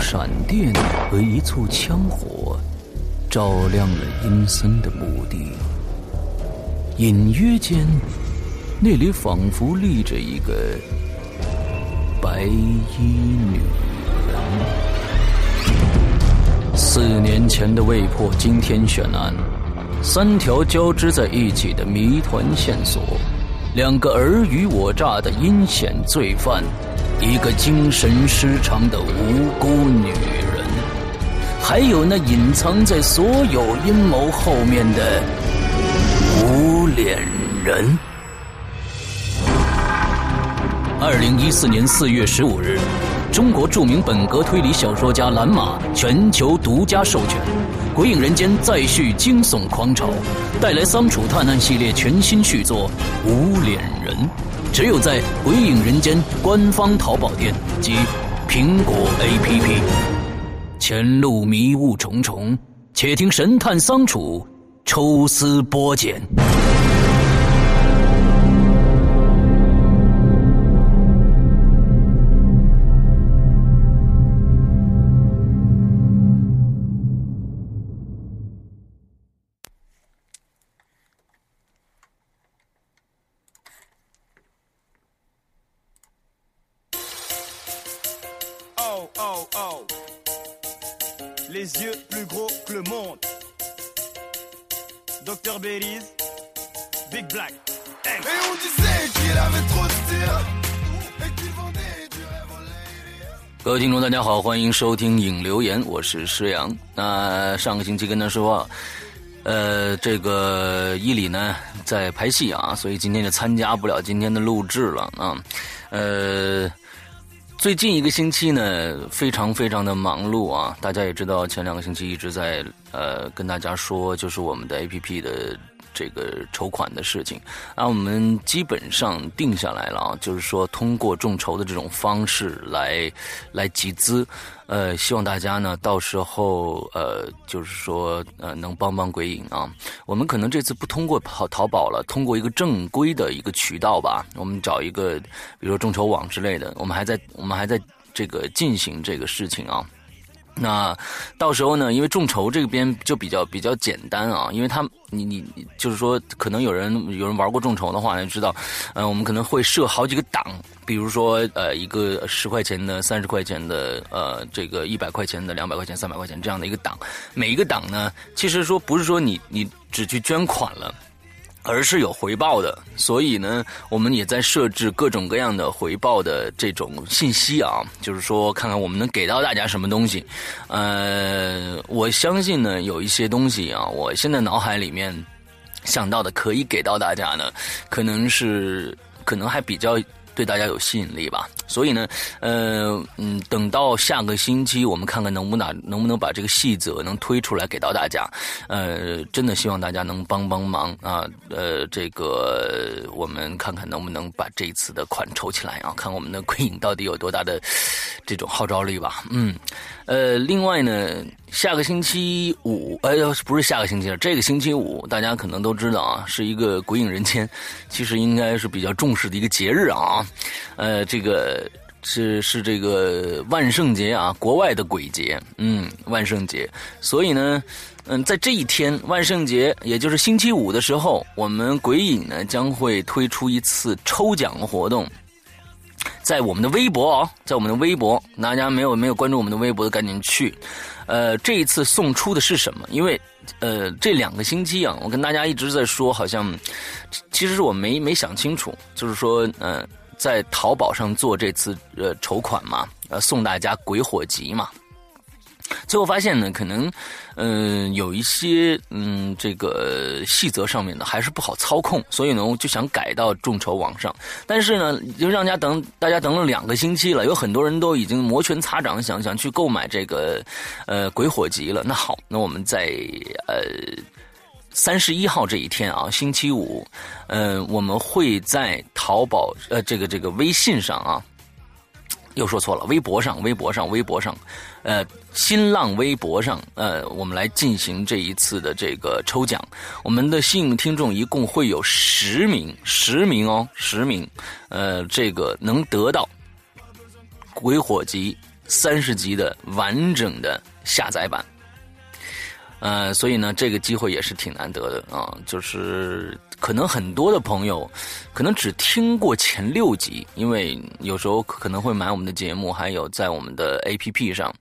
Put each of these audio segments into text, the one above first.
闪电和一簇枪火，照亮了阴森的墓地。隐约间，那里仿佛立着一个白衣女人。四年前的未破惊天悬案，三条交织在一起的谜团线索，两个尔虞我诈的阴险罪犯，一个精神失常的无辜女人，还有那隐藏在所有阴谋后面的无脸人。二零一四年四月十五日。中国著名本格推理小说家蓝马全球独家授权，《鬼影人间》再续惊悚狂潮，带来桑楚探案系列全新续作《无脸人》，只有在《鬼影人间》官方淘宝店及苹果 APP。前路迷雾重重，且听神探桑楚抽丝剥茧。各位听众，大家好，欢迎收听影留言，我是施阳。那上个星期跟他说，呃，这个伊里呢在拍戏啊，所以今天就参加不了今天的录制了啊。呃，最近一个星期呢，非常非常的忙碌啊。大家也知道，前两个星期一直在呃跟大家说，就是我们的 A P P 的。这个筹款的事情，那我们基本上定下来了啊，就是说通过众筹的这种方式来来集资，呃，希望大家呢到时候呃，就是说呃能帮帮鬼影啊。我们可能这次不通过淘淘宝了，通过一个正规的一个渠道吧，我们找一个比如说众筹网之类的，我们还在我们还在这个进行这个事情啊。那到时候呢？因为众筹这边就比较比较简单啊，因为他你你就是说，可能有人有人玩过众筹的话，就知道，呃，我们可能会设好几个档，比如说呃，一个十块钱的、三十块钱的、呃，这个一百块钱的、两百块钱、三百块钱这样的一个档，每一个档呢，其实说不是说你你只去捐款了。而是有回报的，所以呢，我们也在设置各种各样的回报的这种信息啊，就是说，看看我们能给到大家什么东西。呃，我相信呢，有一些东西啊，我现在脑海里面想到的可以给到大家呢，可能是可能还比较。对大家有吸引力吧，所以呢，呃，嗯，等到下个星期，我们看看能不能能不能把这个细则能推出来给到大家，呃，真的希望大家能帮帮忙啊，呃，这个我们看看能不能把这一次的款筹起来啊，看我们的 鬼影到底有多大的这种号召力吧，嗯，呃，另外呢。下个星期五，哎，不是下个星期了这个星期五，大家可能都知道啊，是一个鬼影人间，其实应该是比较重视的一个节日啊，呃，这个是是这个万圣节啊，国外的鬼节，嗯，万圣节，所以呢，嗯，在这一天万圣节，也就是星期五的时候，我们鬼影呢将会推出一次抽奖活动。在我们的微博啊，在我们的微博，大家没有没有关注我们的微博的，赶紧去。呃，这一次送出的是什么？因为呃，这两个星期啊，我跟大家一直在说，好像其实是我没没想清楚，就是说，呃，在淘宝上做这次呃筹款嘛，呃，送大家鬼火集嘛。最后发现呢，可能，嗯，有一些嗯，这个细则上面呢还是不好操控，所以呢，我就想改到众筹网上。但是呢，就让大家等大家等了两个星期了，有很多人都已经摩拳擦掌，想想去购买这个呃鬼火集了。那好，那我们在呃三十一号这一天啊，星期五，嗯，我们会在淘宝呃这个这个微信上啊。又说错了，微博上，微博上，微博上，呃，新浪微博上，呃，我们来进行这一次的这个抽奖。我们的幸运听众一共会有十名，十名哦，十名，呃，这个能得到鬼火集三十集的完整的下载版。呃，所以呢，这个机会也是挺难得的啊。就是可能很多的朋友，可能只听过前六集，因为有时候可能会买我们的节目，还有在我们的 APP 上，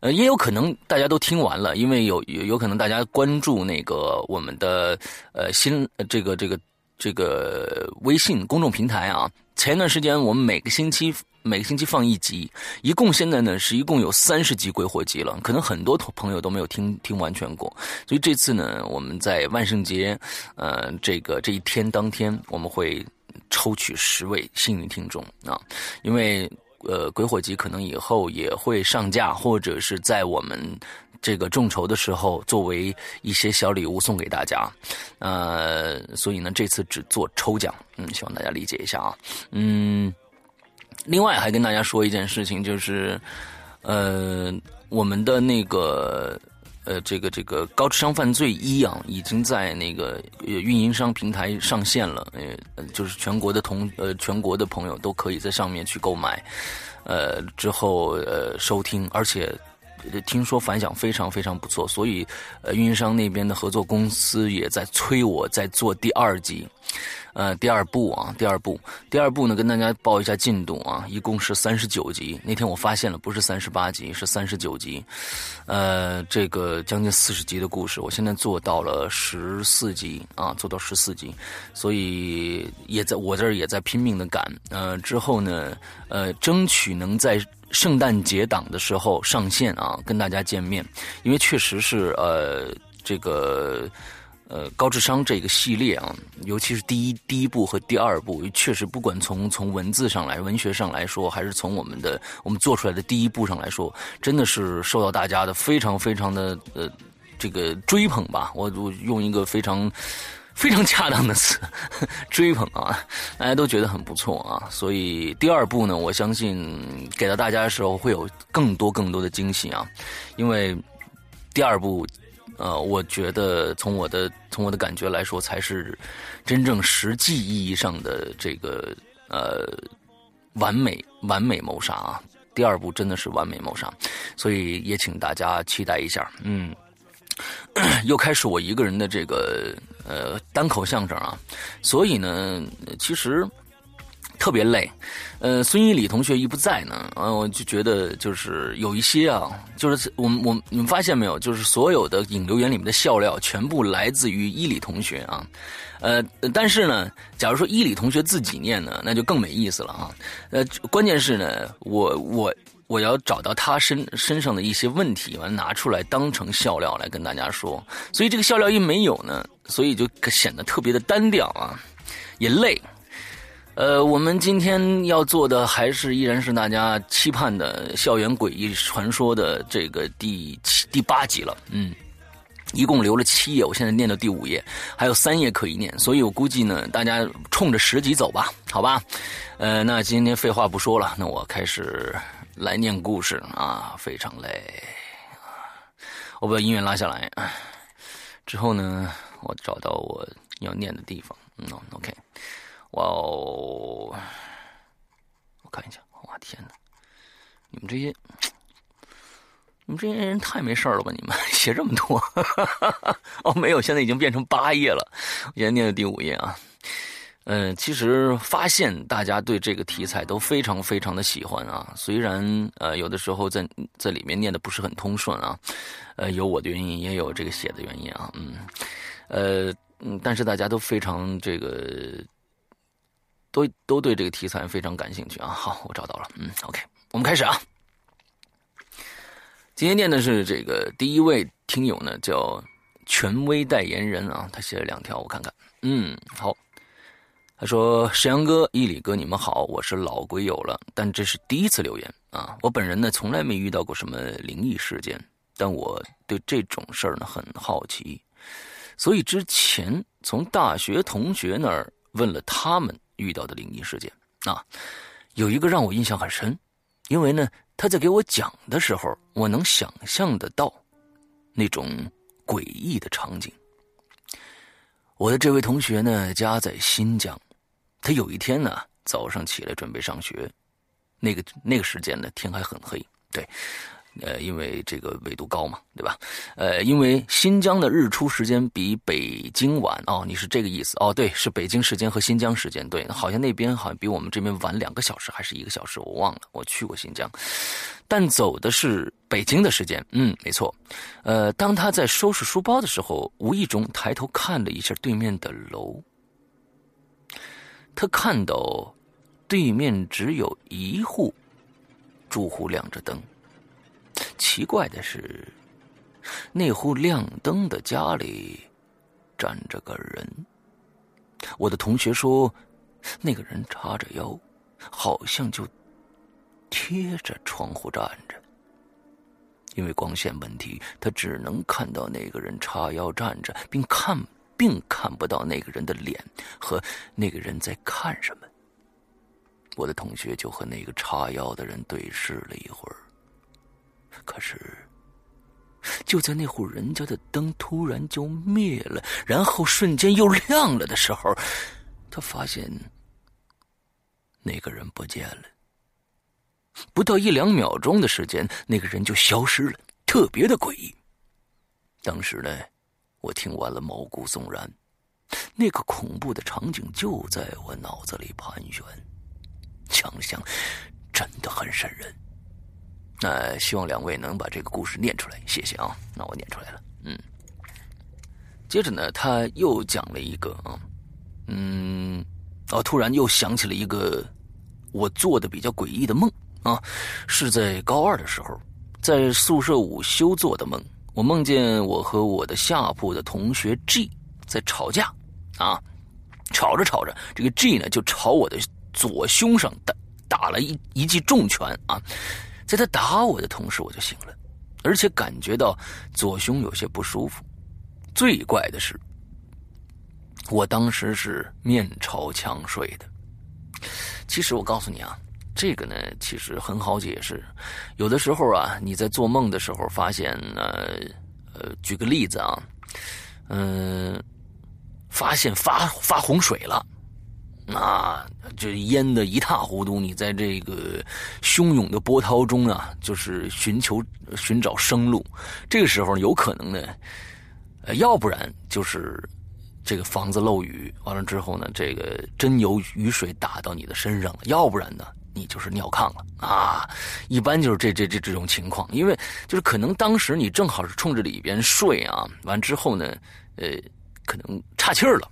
呃，也有可能大家都听完了，因为有有有可能大家关注那个我们的呃新这个这个这个微信公众平台啊。前一段时间我们每个星期。每个星期放一集，一共现在呢是一共有三十集鬼火集了，可能很多朋友都没有听听完全过，所以这次呢，我们在万圣节，呃，这个这一天当天，我们会抽取十位幸运听众啊，因为呃鬼火集可能以后也会上架，或者是在我们这个众筹的时候作为一些小礼物送给大家，呃，所以呢这次只做抽奖，嗯，希望大家理解一下啊，嗯。另外还跟大家说一件事情，就是，呃，我们的那个呃，这个这个高智商犯罪一啊，已经在那个运营商平台上线了，呃，就是全国的同呃全国的朋友都可以在上面去购买，呃，之后呃收听，而且听说反响非常非常不错，所以呃运营商那边的合作公司也在催我在做第二集。呃，第二部啊，第二部，第二部呢，跟大家报一下进度啊，一共是三十九集。那天我发现了，不是三十八集，是三十九集。呃，这个将近四十集的故事，我现在做到了十四集啊，做到十四集，所以也在我这儿也在拼命的赶。呃，之后呢，呃，争取能在圣诞节档的时候上线啊，跟大家见面，因为确实是呃，这个。呃，高智商这个系列啊，尤其是第一第一部和第二部，确实不管从从文字上来、文学上来说，还是从我们的我们做出来的第一部上来说，真的是受到大家的非常非常的呃这个追捧吧。我我用一个非常非常恰当的词，追捧啊，大家都觉得很不错啊。所以第二部呢，我相信给到大家的时候会有更多更多的惊喜啊，因为第二部。呃，我觉得从我的从我的感觉来说，才是真正实际意义上的这个呃完美完美谋杀啊！第二部真的是完美谋杀，所以也请大家期待一下。嗯，又开始我一个人的这个呃单口相声啊，所以呢，其实。特别累，呃，孙一礼同学一不在呢，啊，我就觉得就是有一些啊，就是我们我你们发现没有，就是所有的引流员里面的笑料全部来自于伊礼同学啊，呃，但是呢，假如说伊礼同学自己念呢，那就更没意思了啊，呃，关键是呢，我我我要找到他身身上的一些问题，完拿出来当成笑料来跟大家说，所以这个笑料一没有呢，所以就显得特别的单调啊，也累。呃，我们今天要做的还是依然是大家期盼的《校园诡异传说》的这个第七、第八集了。嗯，一共留了七页，我现在念到第五页，还有三页可以念，所以我估计呢，大家冲着十集走吧，好吧？呃，那今天废话不说了，那我开始来念故事啊，非常累！我把音乐拉下来，之后呢，我找到我要念的地方。嗯，OK。哇哦！我看一下，哇天哪！你们这些，你们这些人太没事了吧？你们 写这么多？哦，没有，现在已经变成八页了。我现在念的第五页啊。嗯，其实发现大家对这个题材都非常非常的喜欢啊。虽然呃有的时候在在里面念的不是很通顺啊，呃有我的原因，也有这个写的原因啊。嗯，呃嗯，但是大家都非常这个。都都对这个题材非常感兴趣啊！好，我找到了，嗯，OK，我们开始啊。今天念的是这个第一位听友呢，叫权威代言人啊，他写了两条，我看看，嗯，好。他说：“沈阳哥、伊里哥，你们好，我是老鬼友了，但这是第一次留言啊。我本人呢，从来没遇到过什么灵异事件，但我对这种事儿呢很好奇，所以之前从大学同学那儿问了他们。”遇到的灵异事件啊，有一个让我印象很深，因为呢，他在给我讲的时候，我能想象得到那种诡异的场景。我的这位同学呢，家在新疆，他有一天呢，早上起来准备上学，那个那个时间呢，天还很黑，对。呃，因为这个纬度高嘛，对吧？呃，因为新疆的日出时间比北京晚哦，你是这个意思哦？对，是北京时间和新疆时间，对，好像那边好像比我们这边晚两个小时，还是一个小时，我忘了。我去过新疆，但走的是北京的时间，嗯，没错。呃，当他在收拾书包的时候，无意中抬头看了一下对面的楼，他看到对面只有一户住户亮着灯。奇怪的是，那户亮灯的家里站着个人。我的同学说，那个人叉着腰，好像就贴着窗户站着。因为光线问题，他只能看到那个人叉腰站着，并看并看不到那个人的脸和那个人在看什么。我的同学就和那个叉腰的人对视了一会儿。可是，就在那户人家的灯突然就灭了，然后瞬间又亮了的时候，他发现那个人不见了。不到一两秒钟的时间，那个人就消失了，特别的诡异。当时呢，我听完了毛骨悚然，那个恐怖的场景就在我脑子里盘旋，想想真的很瘆人。那希望两位能把这个故事念出来，谢谢啊。那我念出来了，嗯。接着呢，他又讲了一个啊，嗯，哦，突然又想起了一个我做的比较诡异的梦啊，是在高二的时候，在宿舍午休做的梦。我梦见我和我的下铺的同学 G 在吵架啊，吵着吵着，这个 G 呢就朝我的左胸上打打了一一记重拳啊。在他打我的同时，我就醒了，而且感觉到左胸有些不舒服。最怪的是，我当时是面朝墙睡的。其实我告诉你啊，这个呢，其实很好解释。有的时候啊，你在做梦的时候发现呢，呃，举个例子啊，嗯，发现发发洪水了。那就淹得一塌糊涂，你在这个汹涌的波涛中啊，就是寻求寻找生路。这个时候有可能呢，呃，要不然就是这个房子漏雨，完了之后呢，这个真有雨水打到你的身上了；要不然呢，你就是尿炕了啊。一般就是这这这这种情况，因为就是可能当时你正好是冲着里边睡啊，完之后呢，呃，可能岔气儿了。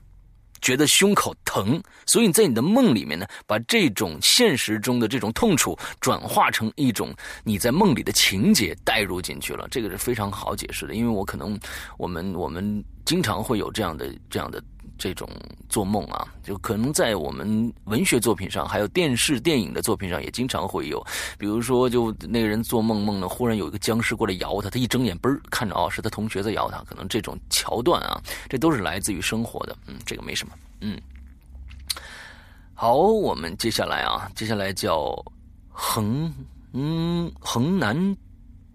觉得胸口疼，所以你在你的梦里面呢，把这种现实中的这种痛楚转化成一种你在梦里的情节带入进去了。这个是非常好解释的，因为我可能我们我们经常会有这样的这样的。这种做梦啊，就可能在我们文学作品上，还有电视电影的作品上，也经常会有。比如说，就那个人做梦梦呢，忽然有一个僵尸过来咬他，他一睁眼，嘣儿看着哦，是他同学在咬他。可能这种桥段啊，这都是来自于生活的。嗯，这个没什么。嗯，好，我们接下来啊，接下来叫恒嗯恒南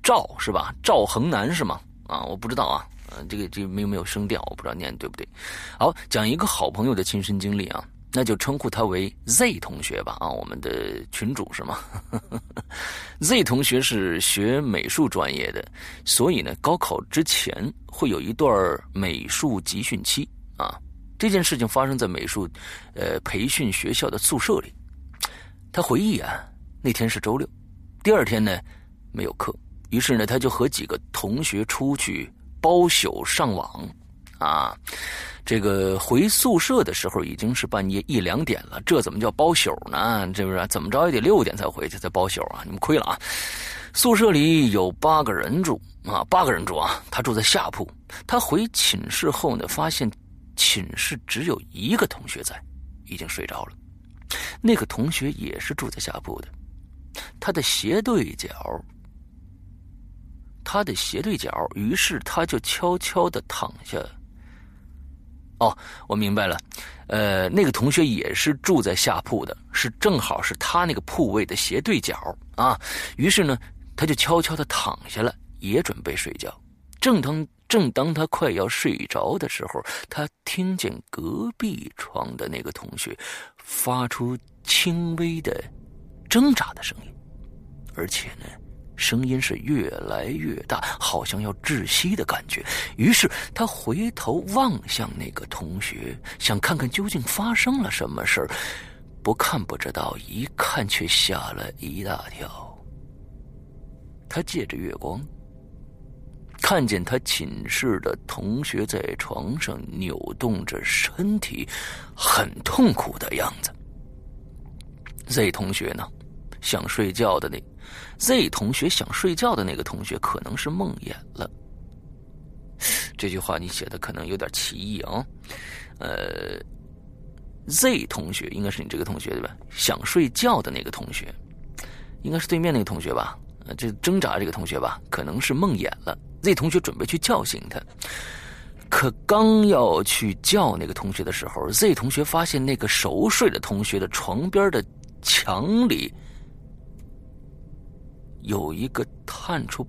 赵是吧？赵恒南是吗？啊，我不知道啊。嗯，这个这没有没有声调，我不知道念对不对。好，讲一个好朋友的亲身经历啊，那就称呼他为 Z 同学吧。啊，我们的群主是吗？Z 同学是学美术专业的，所以呢，高考之前会有一段美术集训期啊。这件事情发生在美术呃培训学校的宿舍里。他回忆啊，那天是周六，第二天呢没有课，于是呢他就和几个同学出去。包宿上网，啊，这个回宿舍的时候已经是半夜一两点了，这怎么叫包宿呢？这不是怎么着也得六点才回去才包宿啊？你们亏了啊！宿舍里有八个人住啊，八个人住啊。他住在下铺。他回寝室后呢，发现寝室只有一个同学在，已经睡着了。那个同学也是住在下铺的，他的斜对角。他的斜对角，于是他就悄悄的躺下。哦，我明白了，呃，那个同学也是住在下铺的，是正好是他那个铺位的斜对角啊。于是呢，他就悄悄的躺下了，也准备睡觉。正当正当他快要睡着的时候，他听见隔壁床的那个同学发出轻微的挣扎的声音，而且呢。声音是越来越大，好像要窒息的感觉。于是他回头望向那个同学，想看看究竟发生了什么事儿。不看不知道，一看却吓了一大跳。他借着月光，看见他寝室的同学在床上扭动着身体，很痛苦的样子。Z 同学呢，想睡觉的那。Z 同学想睡觉的那个同学可能是梦魇了。这句话你写的可能有点歧义啊。呃，Z 同学应该是你这个同学对吧？想睡觉的那个同学，应该是对面那个同学吧？呃，这挣扎这个同学吧，可能是梦魇了。Z 同学准备去叫醒他，可刚要去叫那个同学的时候，Z 同学发现那个熟睡的同学的床边的墙里。有一个探出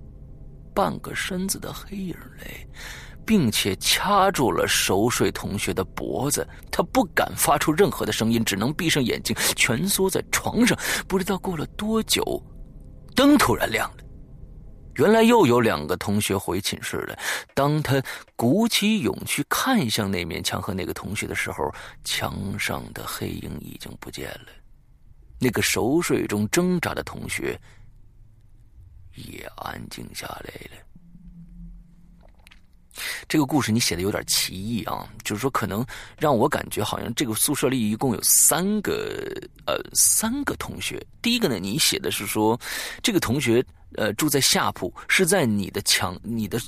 半个身子的黑影来，并且掐住了熟睡同学的脖子。他不敢发出任何的声音，只能闭上眼睛，蜷缩在床上。不知道过了多久，灯突然亮了。原来又有两个同学回寝室了。当他鼓起勇气看向那面墙和那个同学的时候，墙上的黑影已经不见了。那个熟睡中挣扎的同学。也安静下来了。这个故事你写的有点奇异啊，就是说可能让我感觉好像这个宿舍里一共有三个呃三个同学。第一个呢，你写的是说这个同学呃住在下铺，是在你的墙你的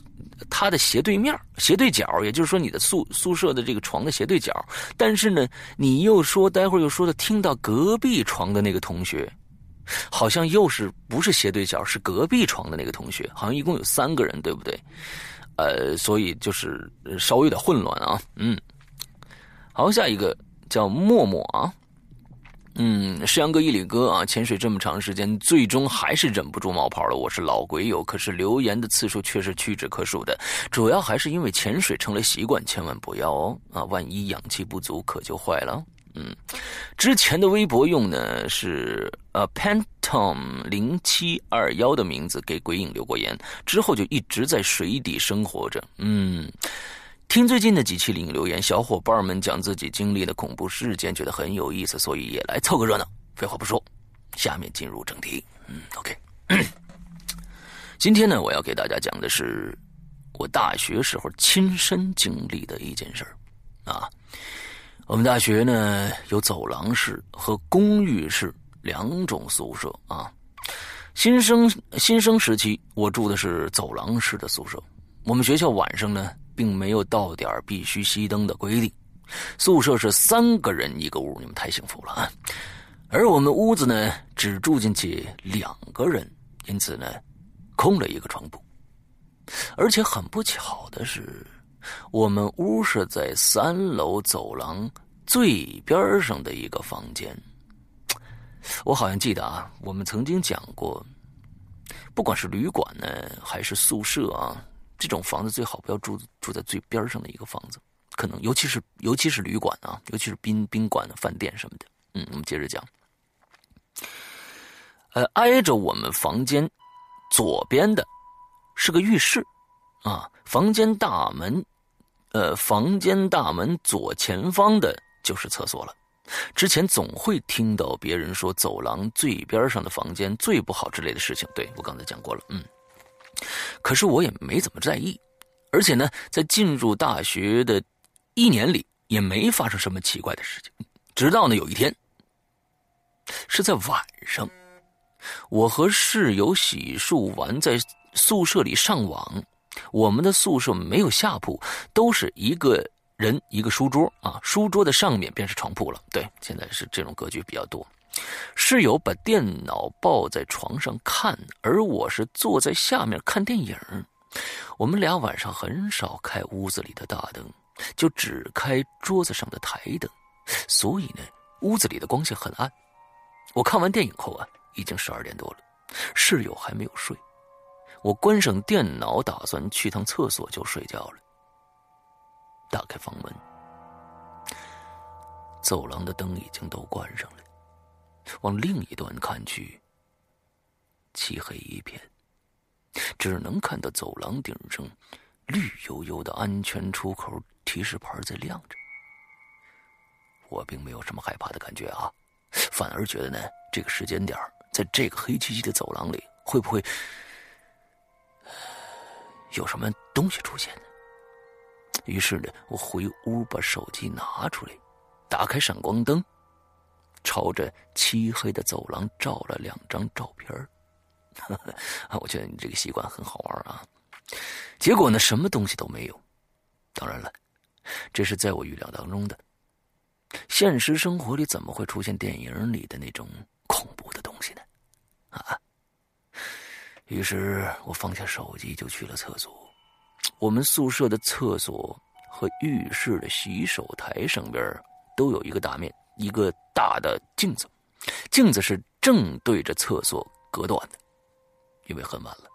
他的斜对面斜对角，也就是说你的宿宿舍的这个床的斜对角。但是呢，你又说待会儿又说的听到隔壁床的那个同学。好像又是不是斜对角，是隔壁床的那个同学，好像一共有三个人，对不对？呃，所以就是稍微有点混乱啊。嗯，好，下一个叫默默啊。嗯，石阳哥、一里哥啊，潜水这么长时间，最终还是忍不住冒泡了。我是老鬼友，可是留言的次数却是屈指可数的，主要还是因为潜水成了习惯，千万不要哦啊，万一氧气不足可就坏了。嗯，之前的微博用呢是呃 Pantom 零七二幺的名字给鬼影留过言，之后就一直在水底生活着。嗯，听最近的几期灵留言，小伙伴们讲自己经历的恐怖事件，觉得很有意思，所以也来凑个热闹。废话不说，下面进入正题。嗯，OK，今天呢，我要给大家讲的是我大学时候亲身经历的一件事儿啊。我们大学呢有走廊式和公寓式两种宿舍啊。新生新生时期，我住的是走廊式的宿舍。我们学校晚上呢并没有到点必须熄灯的规定，宿舍是三个人一个屋，你们太幸福了啊！而我们屋子呢只住进去两个人，因此呢空了一个床铺，而且很不巧的是。我们屋是在三楼走廊最边上的一个房间。我好像记得啊，我们曾经讲过，不管是旅馆呢，还是宿舍啊，这种房子最好不要住住在最边上的一个房子。可能尤其是尤其是旅馆啊，尤其是宾宾馆的饭店什么的。嗯，我们接着讲。呃，挨着我们房间左边的是个浴室啊，房间大门。呃，房间大门左前方的就是厕所了。之前总会听到别人说走廊最边上的房间最不好之类的事情，对我刚才讲过了。嗯，可是我也没怎么在意，而且呢，在进入大学的一年里也没发生什么奇怪的事情。直到呢有一天，是在晚上，我和室友洗漱完在宿舍里上网。我们的宿舍没有下铺，都是一个人一个书桌啊，书桌的上面便是床铺了。对，现在是这种格局比较多。室友把电脑抱在床上看，而我是坐在下面看电影。我们俩晚上很少开屋子里的大灯，就只开桌子上的台灯，所以呢，屋子里的光线很暗。我看完电影后啊，已经十二点多了，室友还没有睡。我关上电脑，打算去趟厕所就睡觉了。打开房门，走廊的灯已经都关上了。往另一端看去，漆黑一片，只能看到走廊顶上绿油油的安全出口提示牌在亮着。我并没有什么害怕的感觉啊，反而觉得呢，这个时间点在这个黑漆漆的走廊里，会不会有什么东西出现呢？于是呢，我回屋把手机拿出来，打开闪光灯，朝着漆黑的走廊照了两张照片儿 我觉得你这个习惯很好玩啊。结果呢，什么东西都没有。当然了，这是在我预料当中的。现实生活里怎么会出现电影里的那种恐怖的东西呢？啊！于是我放下手机就去了厕所。我们宿舍的厕所和浴室的洗手台上边都有一个大面，一个大的镜子，镜子是正对着厕所隔断的。因为很晚了，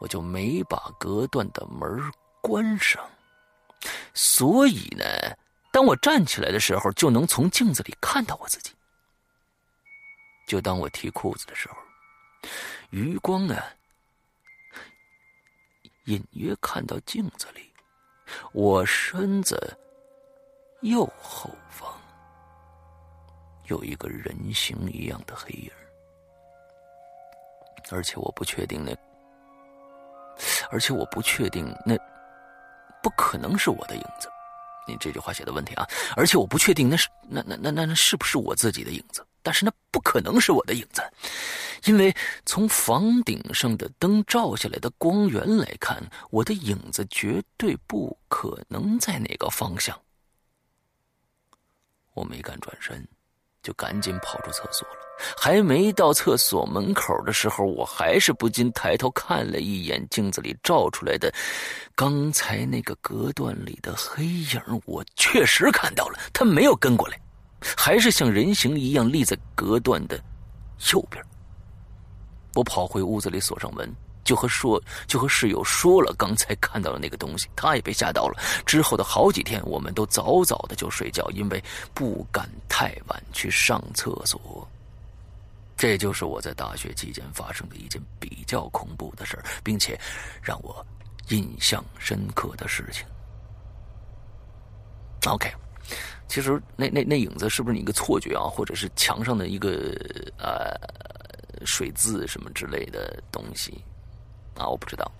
我就没把隔断的门关上，所以呢。当我站起来的时候，就能从镜子里看到我自己。就当我提裤子的时候，余光呢，隐约看到镜子里，我身子右后方有一个人形一样的黑影，而且我不确定那，而且我不确定那不可能是我的影子。你这句话写的问题啊！而且我不确定那是那那那那那是不是我自己的影子？但是那不可能是我的影子，因为从房顶上的灯照下来的光源来看，我的影子绝对不可能在那个方向。我没敢转身。就赶紧跑出厕所了。还没到厕所门口的时候，我还是不禁抬头看了一眼镜子里照出来的刚才那个隔断里的黑影。我确实看到了，他没有跟过来，还是像人形一样立在隔断的右边。我跑回屋子里锁上门。就和说，就和室友说了刚才看到的那个东西，他也被吓到了。之后的好几天，我们都早早的就睡觉，因为不敢太晚去上厕所。这就是我在大学期间发生的一件比较恐怖的事儿，并且让我印象深刻的事情。OK，其实那那那影子是不是你一个错觉啊，或者是墙上的一个呃水渍什么之类的东西？啊，我不知道，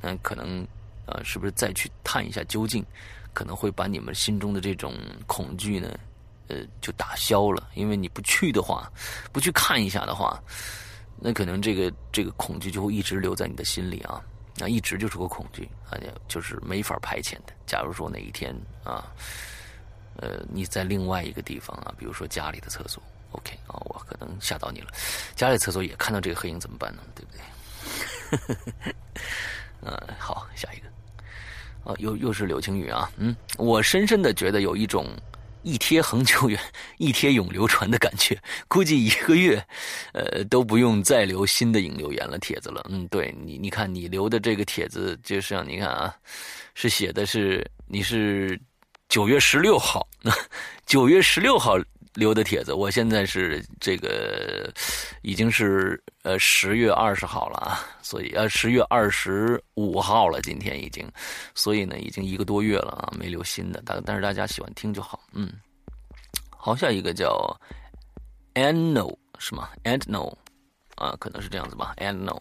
那，可能，呃，是不是再去探一下究竟，可能会把你们心中的这种恐惧呢，呃，就打消了。因为你不去的话，不去看一下的话，那可能这个这个恐惧就会一直留在你的心里啊，那一直就是个恐惧，啊就是没法排遣的。假如说哪一天啊，呃，你在另外一个地方啊，比如说家里的厕所，OK 啊，我可能吓到你了，家里厕所也看到这个黑影怎么办呢？对不对？呵呵呵，嗯，好，下一个，啊，又又是柳青雨啊，嗯，我深深的觉得有一种一贴恒久远，一贴永流传的感觉，估计一个月，呃，都不用再留新的引流言了帖子了，嗯，对你，你看你留的这个帖子，就是你看啊，是写的是你是九月十六号，九月十六号。留的帖子，我现在是这个，已经是呃十月二十号了啊，所以呃十月二十五号了，今天已经，所以呢已经一个多月了啊，没留新的，但但是大家喜欢听就好，嗯，好，下一个叫，and no 是吗？and no，啊，可能是这样子吧，and no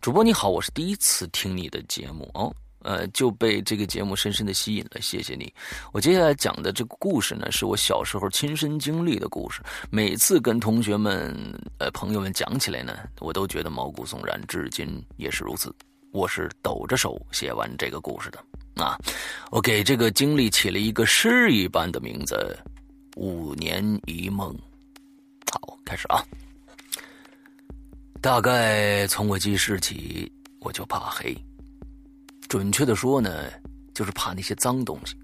主播你好，我是第一次听你的节目哦。呃，就被这个节目深深的吸引了，谢谢你。我接下来讲的这个故事呢，是我小时候亲身经历的故事。每次跟同学们、呃朋友们讲起来呢，我都觉得毛骨悚然，至今也是如此。我是抖着手写完这个故事的啊。我给这个经历起了一个诗一般的名字——五年一梦。好，开始啊。大概从我记事起，我就怕黑。准确的说呢，就是怕那些脏东西。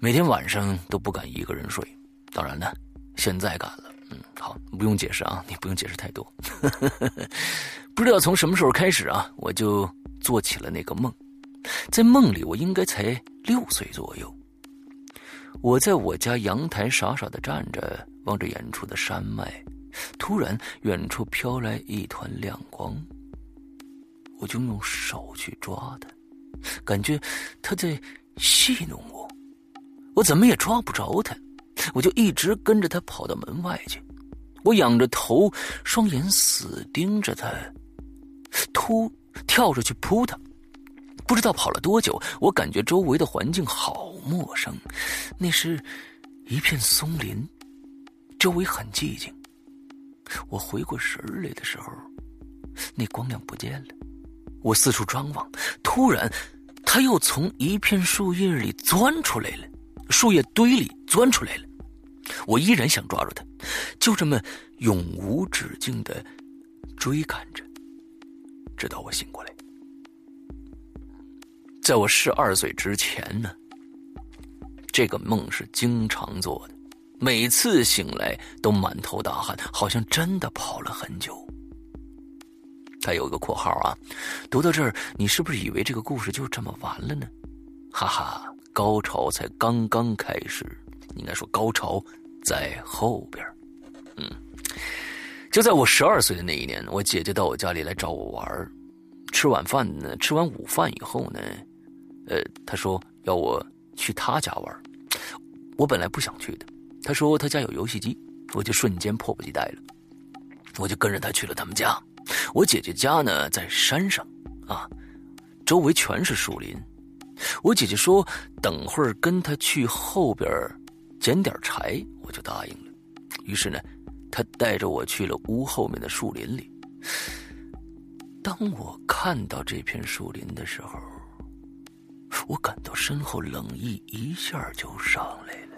每天晚上都不敢一个人睡，当然呢，现在敢了。嗯，好，不用解释啊，你不用解释太多。不知道从什么时候开始啊，我就做起了那个梦。在梦里，我应该才六岁左右。我在我家阳台傻傻的站着，望着远处的山脉。突然，远处飘来一团亮光。我就用手去抓它，感觉他在戏弄我，我怎么也抓不着他，我就一直跟着他跑到门外去。我仰着头，双眼死盯着他，突跳着去扑他。不知道跑了多久，我感觉周围的环境好陌生，那是一片松林，周围很寂静。我回过神来的时候，那光亮不见了。我四处张望，突然，他又从一片树叶里钻出来了，树叶堆里钻出来了。我依然想抓住他，就这么永无止境的追赶着，直到我醒过来。在我十二岁之前呢，这个梦是经常做的，每次醒来都满头大汗，好像真的跑了很久。他有一个括号啊，读到这儿，你是不是以为这个故事就这么完了呢？哈哈，高潮才刚刚开始，应该说高潮在后边。嗯，就在我十二岁的那一年，我姐姐到我家里来找我玩吃晚饭呢，吃完午饭以后呢。呃，她说要我去她家玩，我本来不想去的。她说她家有游戏机，我就瞬间迫不及待了，我就跟着他去了他们家。我姐姐家呢在山上，啊，周围全是树林。我姐姐说等会儿跟她去后边捡点柴，我就答应了。于是呢，她带着我去了屋后面的树林里。当我看到这片树林的时候，我感到身后冷意一下就上来了，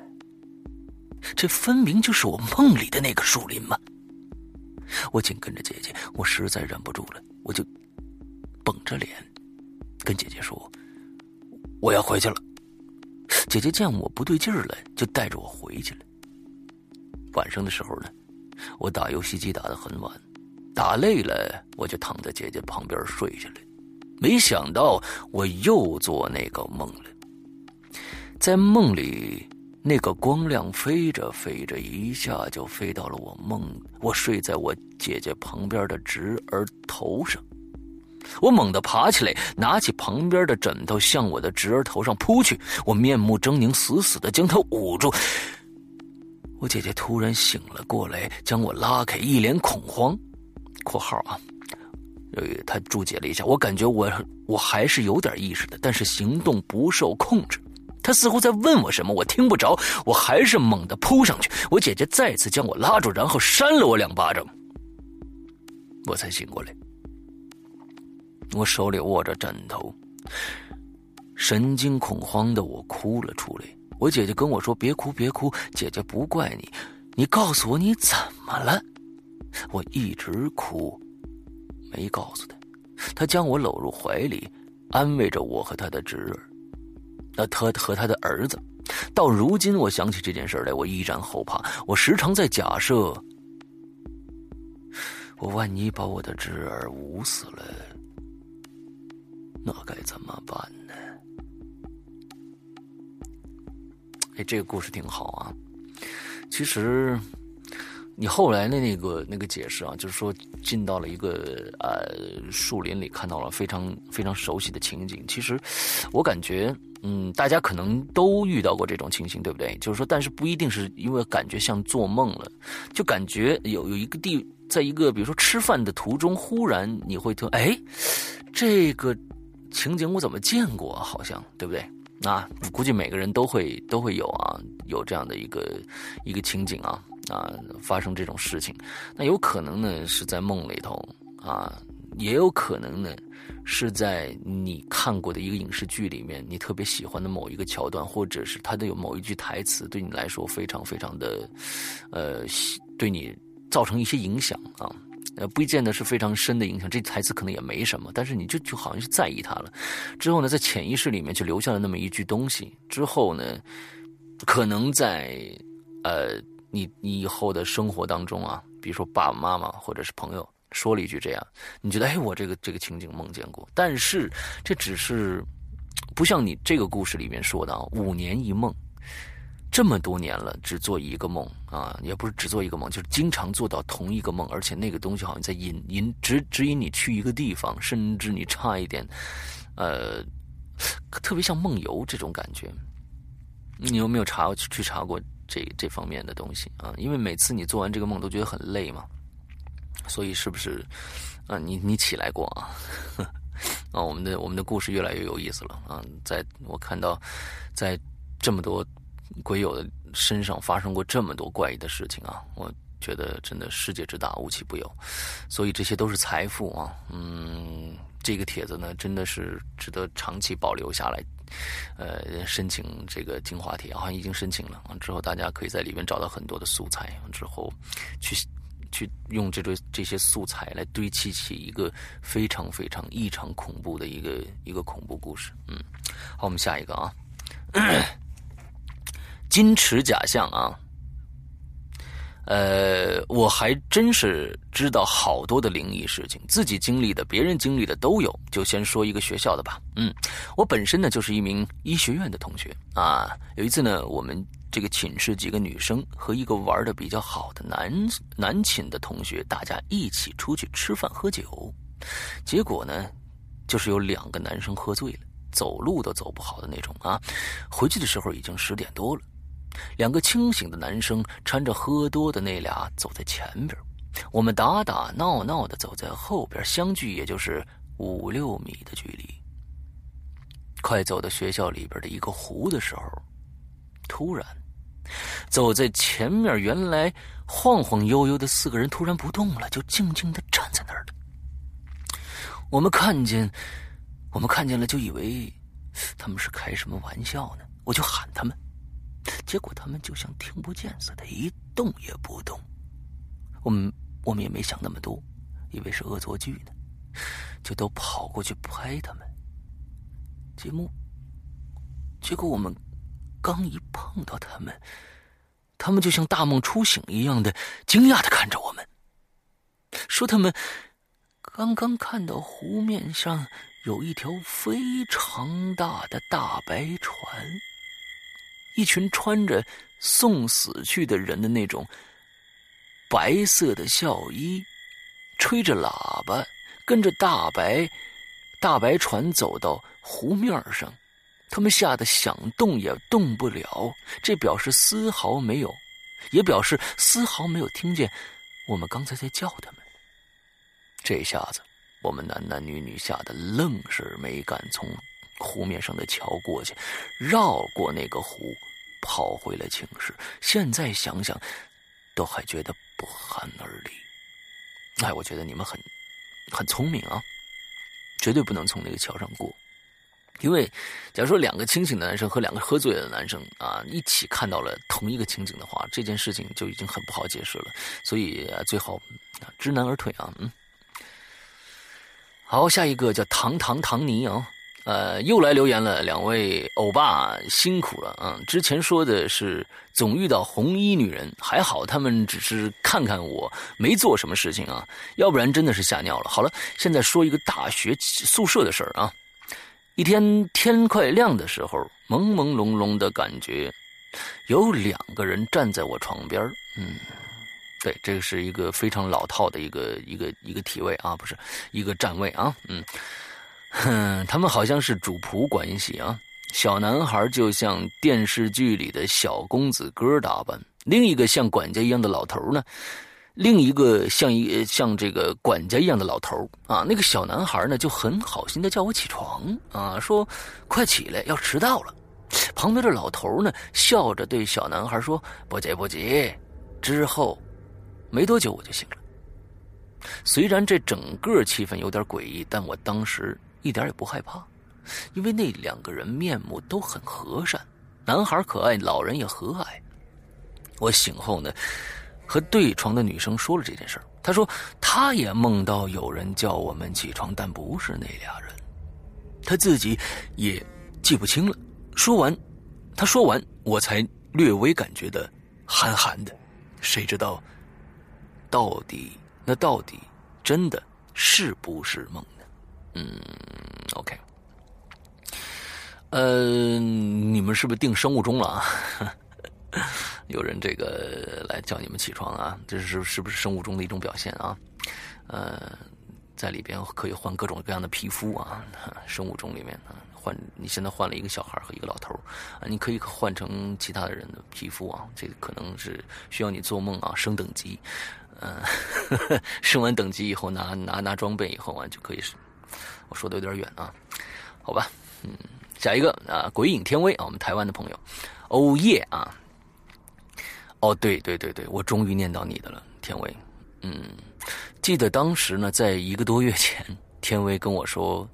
这分明就是我梦里的那个树林嘛！我紧跟着姐姐，我实在忍不住了，我就绷着脸跟姐姐说：“我要回去了。”姐姐见我不对劲儿了，就带着我回去了。晚上的时候呢，我打游戏机打得很晚，打累了，我就躺在姐姐旁边睡下了。没想到我又做那个梦了，在梦里，那个光亮飞着飞着，一下就飞到了我梦我睡在我姐姐旁边的侄儿头上。我猛地爬起来，拿起旁边的枕头向我的侄儿头上扑去。我面目狰狞，死死的将他捂住。我姐姐突然醒了过来，将我拉开，一脸恐慌。（括号啊）呃，他注解了一下，我感觉我我还是有点意识的，但是行动不受控制。他似乎在问我什么，我听不着，我还是猛地扑上去。我姐姐再次将我拉住，然后扇了我两巴掌，我才醒过来。我手里握着枕头，神经恐慌的我哭了出来。我姐姐跟我说：“别哭，别哭，姐姐不怪你，你告诉我你怎么了。”我一直哭。没告诉他，他将我搂入怀里，安慰着我和他的侄儿，那他和他的儿子。到如今，我想起这件事来，我依然后怕。我时常在假设，我万一把我的侄儿捂死了，那该怎么办呢？哎，这个故事挺好啊，其实。你后来的那个那个解释啊，就是说进到了一个呃树林里，看到了非常非常熟悉的情景。其实，我感觉，嗯，大家可能都遇到过这种情形，对不对？就是说，但是不一定是因为感觉像做梦了，就感觉有有一个地，在一个比如说吃饭的途中，忽然你会听，哎，这个情景我怎么见过？好像对不对？啊，估计每个人都会都会有啊，有这样的一个一个情景啊。啊，发生这种事情，那有可能呢是在梦里头啊，也有可能呢是在你看过的一个影视剧里面，你特别喜欢的某一个桥段，或者是它的有某一句台词，对你来说非常非常的，呃，对你造成一些影响啊，呃，不见得是非常深的影响，这台词可能也没什么，但是你就就好像是在意它了，之后呢，在潜意识里面就留下了那么一句东西，之后呢，可能在呃。你你以后的生活当中啊，比如说爸爸妈妈或者是朋友说了一句这样，你觉得哎，我这个这个情景梦见过，但是这只是不像你这个故事里面说的啊，五年一梦，这么多年了，只做一个梦啊，也不是只做一个梦，就是经常做到同一个梦，而且那个东西好像在引引指指引你去一个地方，甚至你差一点，呃，特别像梦游这种感觉。你有没有查去查过这这方面的东西啊？因为每次你做完这个梦都觉得很累嘛，所以是不是啊？你你起来过啊？啊，我们的我们的故事越来越有意思了啊！在我看到在这么多。鬼友的身上发生过这么多怪异的事情啊！我觉得真的世界之大无奇不有，所以这些都是财富啊！嗯，这个帖子呢，真的是值得长期保留下来。呃，申请这个精华帖好像已经申请了，之后大家可以在里面找到很多的素材，之后去去用这个这些素材来堆砌起一个非常非常异常恐怖的一个一个恐怖故事。嗯，好，我们下一个啊。金池假象啊，呃，我还真是知道好多的灵异事情，自己经历的、别人经历的都有。就先说一个学校的吧。嗯，我本身呢就是一名医学院的同学啊。有一次呢，我们这个寝室几个女生和一个玩的比较好的男男寝的同学，大家一起出去吃饭喝酒，结果呢，就是有两个男生喝醉了，走路都走不好的那种啊。回去的时候已经十点多了。两个清醒的男生搀着喝多的那俩走在前边，我们打打闹闹的走在后边，相距也就是五六米的距离。快走到学校里边的一个湖的时候，突然，走在前面原来晃晃悠悠的四个人突然不动了，就静静的站在那儿了。我们看见，我们看见了，就以为他们是开什么玩笑呢？我就喊他们。结果他们就像听不见似的，一动也不动。我们我们也没想那么多，以为是恶作剧呢，就都跑过去拍他们。节目，结果我们刚一碰到他们，他们就像大梦初醒一样的惊讶的看着我们，说他们刚刚看到湖面上有一条非常大的大白船。一群穿着送死去的人的那种白色的孝衣，吹着喇叭，跟着大白大白船走到湖面上。他们吓得想动也动不了，这表示丝毫没有，也表示丝毫没有听见我们刚才在叫他们。这下子，我们男男女女吓得愣是没敢从。湖面上的桥过去，绕过那个湖，跑回了寝室。现在想想，都还觉得不寒而栗。哎，我觉得你们很很聪明啊，绝对不能从那个桥上过。因为，假如说两个清醒的男生和两个喝醉的男生啊一起看到了同一个情景的话，这件事情就已经很不好解释了。所以最好知难而退啊。嗯，好，下一个叫唐唐唐尼啊。呃，又来留言了，两位欧巴辛苦了啊！之前说的是总遇到红衣女人，还好他们只是看看我，没做什么事情啊，要不然真的是吓尿了。好了，现在说一个大学宿舍的事儿啊。一天天快亮的时候，朦朦胧胧的感觉，有两个人站在我床边嗯，对，这个是一个非常老套的一个一个一个体位啊，不是一个站位啊，嗯。哼，他们好像是主仆关系啊。小男孩就像电视剧里的小公子哥打扮，另一个像管家一样的老头呢，另一个像一像这个管家一样的老头啊。那个小男孩呢就很好心的叫我起床啊，说快起来，要迟到了。旁边的老头呢笑着对小男孩说：“不急不急。”之后没多久我就醒了。虽然这整个气氛有点诡异，但我当时。一点也不害怕，因为那两个人面目都很和善，男孩可爱，老人也和蔼。我醒后呢，和对床的女生说了这件事她说她也梦到有人叫我们起床，但不是那俩人，她自己也记不清了。说完，她说完，我才略微感觉的寒寒的。谁知道，到底那到底真的是不是梦呢？嗯，OK，呃，你们是不是定生物钟了啊？有人这个来叫你们起床啊，这是是不是生物钟的一种表现啊？呃，在里边可以换各种各样的皮肤啊，生物钟里面啊，换你现在换了一个小孩和一个老头啊，你可以换成其他的人的皮肤啊，这可能是需要你做梦啊，升等级，嗯，升完等级以后拿拿拿装备以后啊，就可以是，我说的有点远啊，好吧，嗯，下一个啊，鬼影天威啊，我们台湾的朋友，欧耶啊。哦，对对对对，我终于念到你的了，天威。嗯，记得当时呢，在一个多月前，天威跟我说：“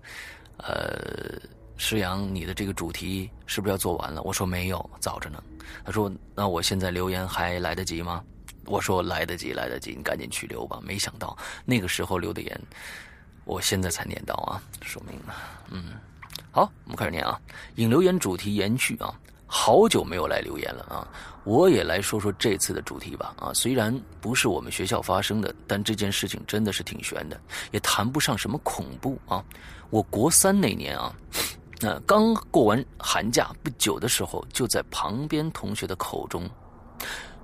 呃，石阳，你的这个主题是不是要做完了？”我说：“没有，早着呢。”他说：“那我现在留言还来得及吗？”我说：“来得及，来得及，你赶紧去留吧。”没想到那个时候留的言，我现在才念到啊，说明嗯，好，我们开始念啊，引留言主题延续啊。好久没有来留言了啊！我也来说说这次的主题吧啊！虽然不是我们学校发生的，但这件事情真的是挺悬的，也谈不上什么恐怖啊。我国三那年啊，那刚过完寒假不久的时候，就在旁边同学的口中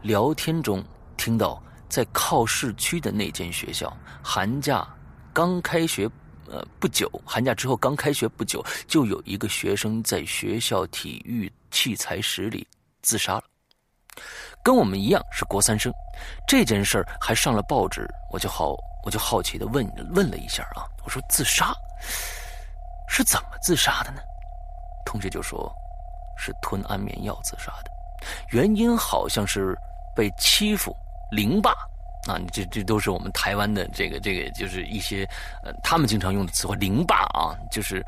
聊天中听到，在靠市区的那间学校，寒假刚开学。呃，不久，寒假之后刚开学不久，就有一个学生在学校体育器材室里自杀了，跟我们一样是国三生。这件事儿还上了报纸，我就好我就好奇的问问了一下啊，我说自杀是怎么自杀的呢？同学就说，是吞安眠药自杀的，原因好像是被欺负凌霸。啊，这这都是我们台湾的这个这个，就是一些呃，他们经常用的词汇“凌霸”啊，就是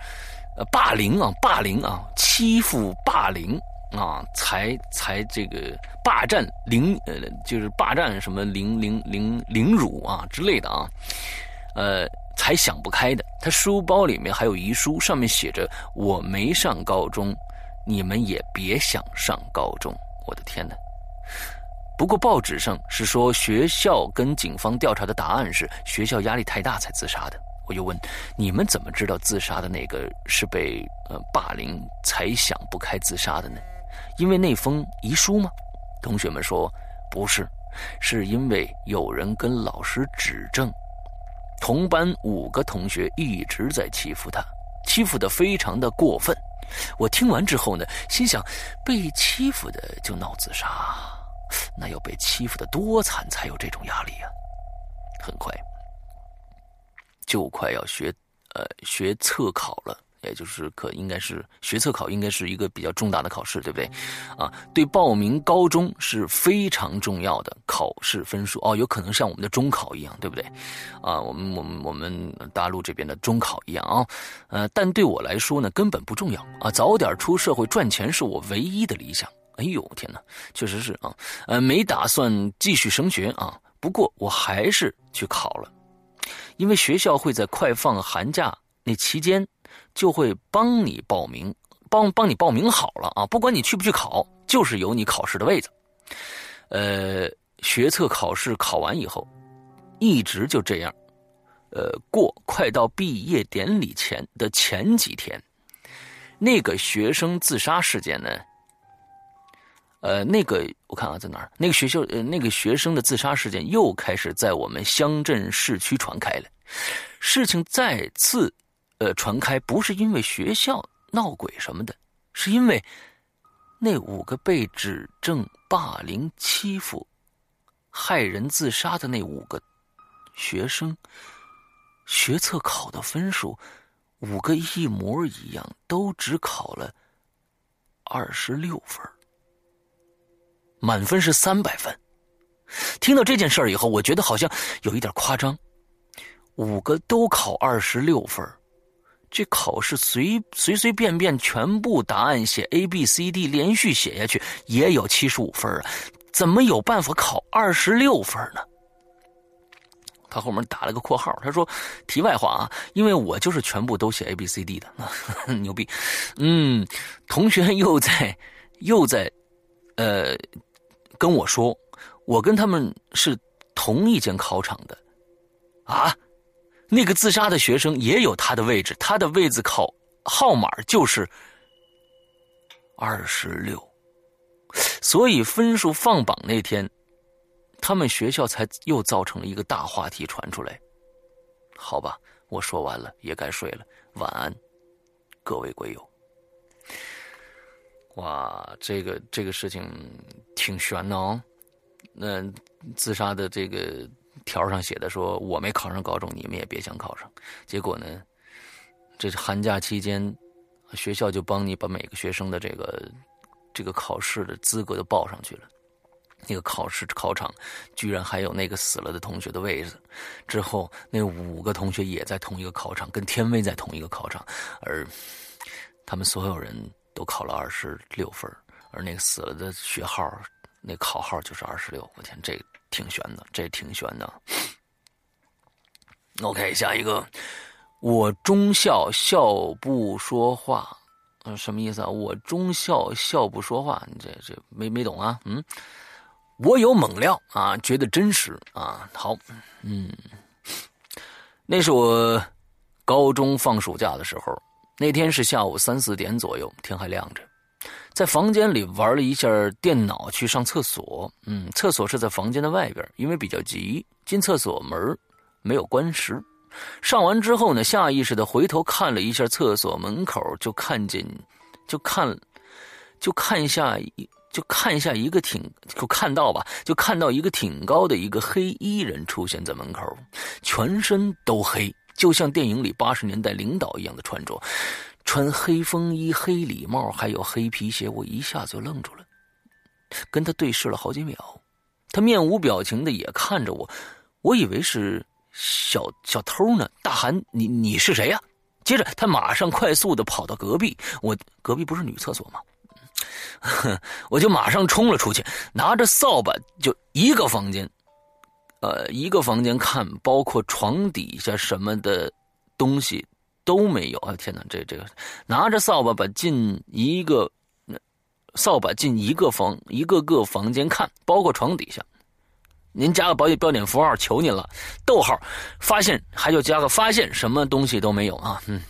呃霸凌啊，霸凌啊，欺负霸凌啊，才才这个霸占凌呃，就是霸占什么凌凌凌凌辱啊之类的啊，呃，才想不开的。他书包里面还有遗书，上面写着：“我没上高中，你们也别想上高中。”我的天哪！不过报纸上是说学校跟警方调查的答案是学校压力太大才自杀的。我又问你们怎么知道自杀的那个是被呃霸凌才想不开自杀的呢？因为那封遗书吗？同学们说不是，是因为有人跟老师指证，同班五个同学一直在欺负他，欺负的非常的过分。我听完之后呢，心想被欺负的就闹自杀。那要被欺负的多惨才有这种压力啊！很快，就快要学，呃，学测考了，也就是可应该是学测考，应该是一个比较重大的考试，对不对？啊，对报名高中是非常重要的考试分数哦，有可能像我们的中考一样，对不对？啊，我们我们我们大陆这边的中考一样啊，呃，但对我来说呢，根本不重要啊，早点出社会赚钱是我唯一的理想。哎呦天哪，确实是啊，呃，没打算继续升学啊，不过我还是去考了，因为学校会在快放寒假那期间，就会帮你报名，帮帮你报名好了啊，不管你去不去考，就是有你考试的位子。呃，学测考试考完以后，一直就这样，呃，过快到毕业典礼前的前几天，那个学生自杀事件呢？呃，那个我看啊，在哪儿？那个学校，呃，那个学生的自杀事件又开始在我们乡镇市区传开了。事情再次，呃，传开不是因为学校闹鬼什么的，是因为那五个被指证霸凌、欺负、害人自杀的那五个学生，学测考的分数，五个一模一样，都只考了二十六分。满分是三百分。听到这件事儿以后，我觉得好像有一点夸张。五个都考二十六分，这考试随随随便便全部答案写 A B C D 连续写下去也有七十五分啊，怎么有办法考二十六分呢？他后面打了个括号，他说：“题外话啊，因为我就是全部都写 A B C D 的，牛逼。”嗯，同学又在又在，呃。跟我说，我跟他们是同一间考场的，啊，那个自杀的学生也有他的位置，他的位子考号码就是二十六。所以分数放榜那天，他们学校才又造成了一个大话题传出来。好吧，我说完了，也该睡了，晚安，各位鬼友。哇，这个这个事情挺悬的哦。那自杀的这个条上写的说，我没考上高中，你们也别想考上。结果呢，这是寒假期间，学校就帮你把每个学生的这个这个考试的资格都报上去了。那个考试考场居然还有那个死了的同学的位置。之后那五个同学也在同一个考场，跟天威在同一个考场，而他们所有人都考了二十六分，而那个死了的学号。那考号就是二十六，我天，这挺悬的，这挺悬的。OK，下一个，我忠孝笑不说话，嗯，什么意思啊？我忠孝笑不说话，你这这没没懂啊？嗯，我有猛料啊，觉得真实啊。好，嗯，那是我高中放暑假的时候，那天是下午三四点左右，天还亮着。在房间里玩了一下电脑，去上厕所。嗯，厕所是在房间的外边，因为比较急，进厕所门没有关实。上完之后呢，下意识的回头看了一下厕所门口，就看见，就看，就看一下一，就看一下一个挺，就看到吧，就看到一个挺高的一个黑衣人出现在门口，全身都黑，就像电影里八十年代领导一样的穿着。穿黑风衣、黑礼帽，还有黑皮鞋，我一下子就愣住了，跟他对视了好几秒，他面无表情的也看着我，我以为是小小偷呢，大喊：“你你是谁呀？”接着他马上快速的跑到隔壁，我隔壁不是女厕所吗？我就马上冲了出去，拿着扫把就一个房间，呃，一个房间看，包括床底下什么的东西。都没有啊！天哪，这这个拿着扫把把进一个扫把进一个房一个个房间看，包括床底下。您加个标标点符号，求您了。逗号，发现还就加个发现，什么东西都没有啊！嗯，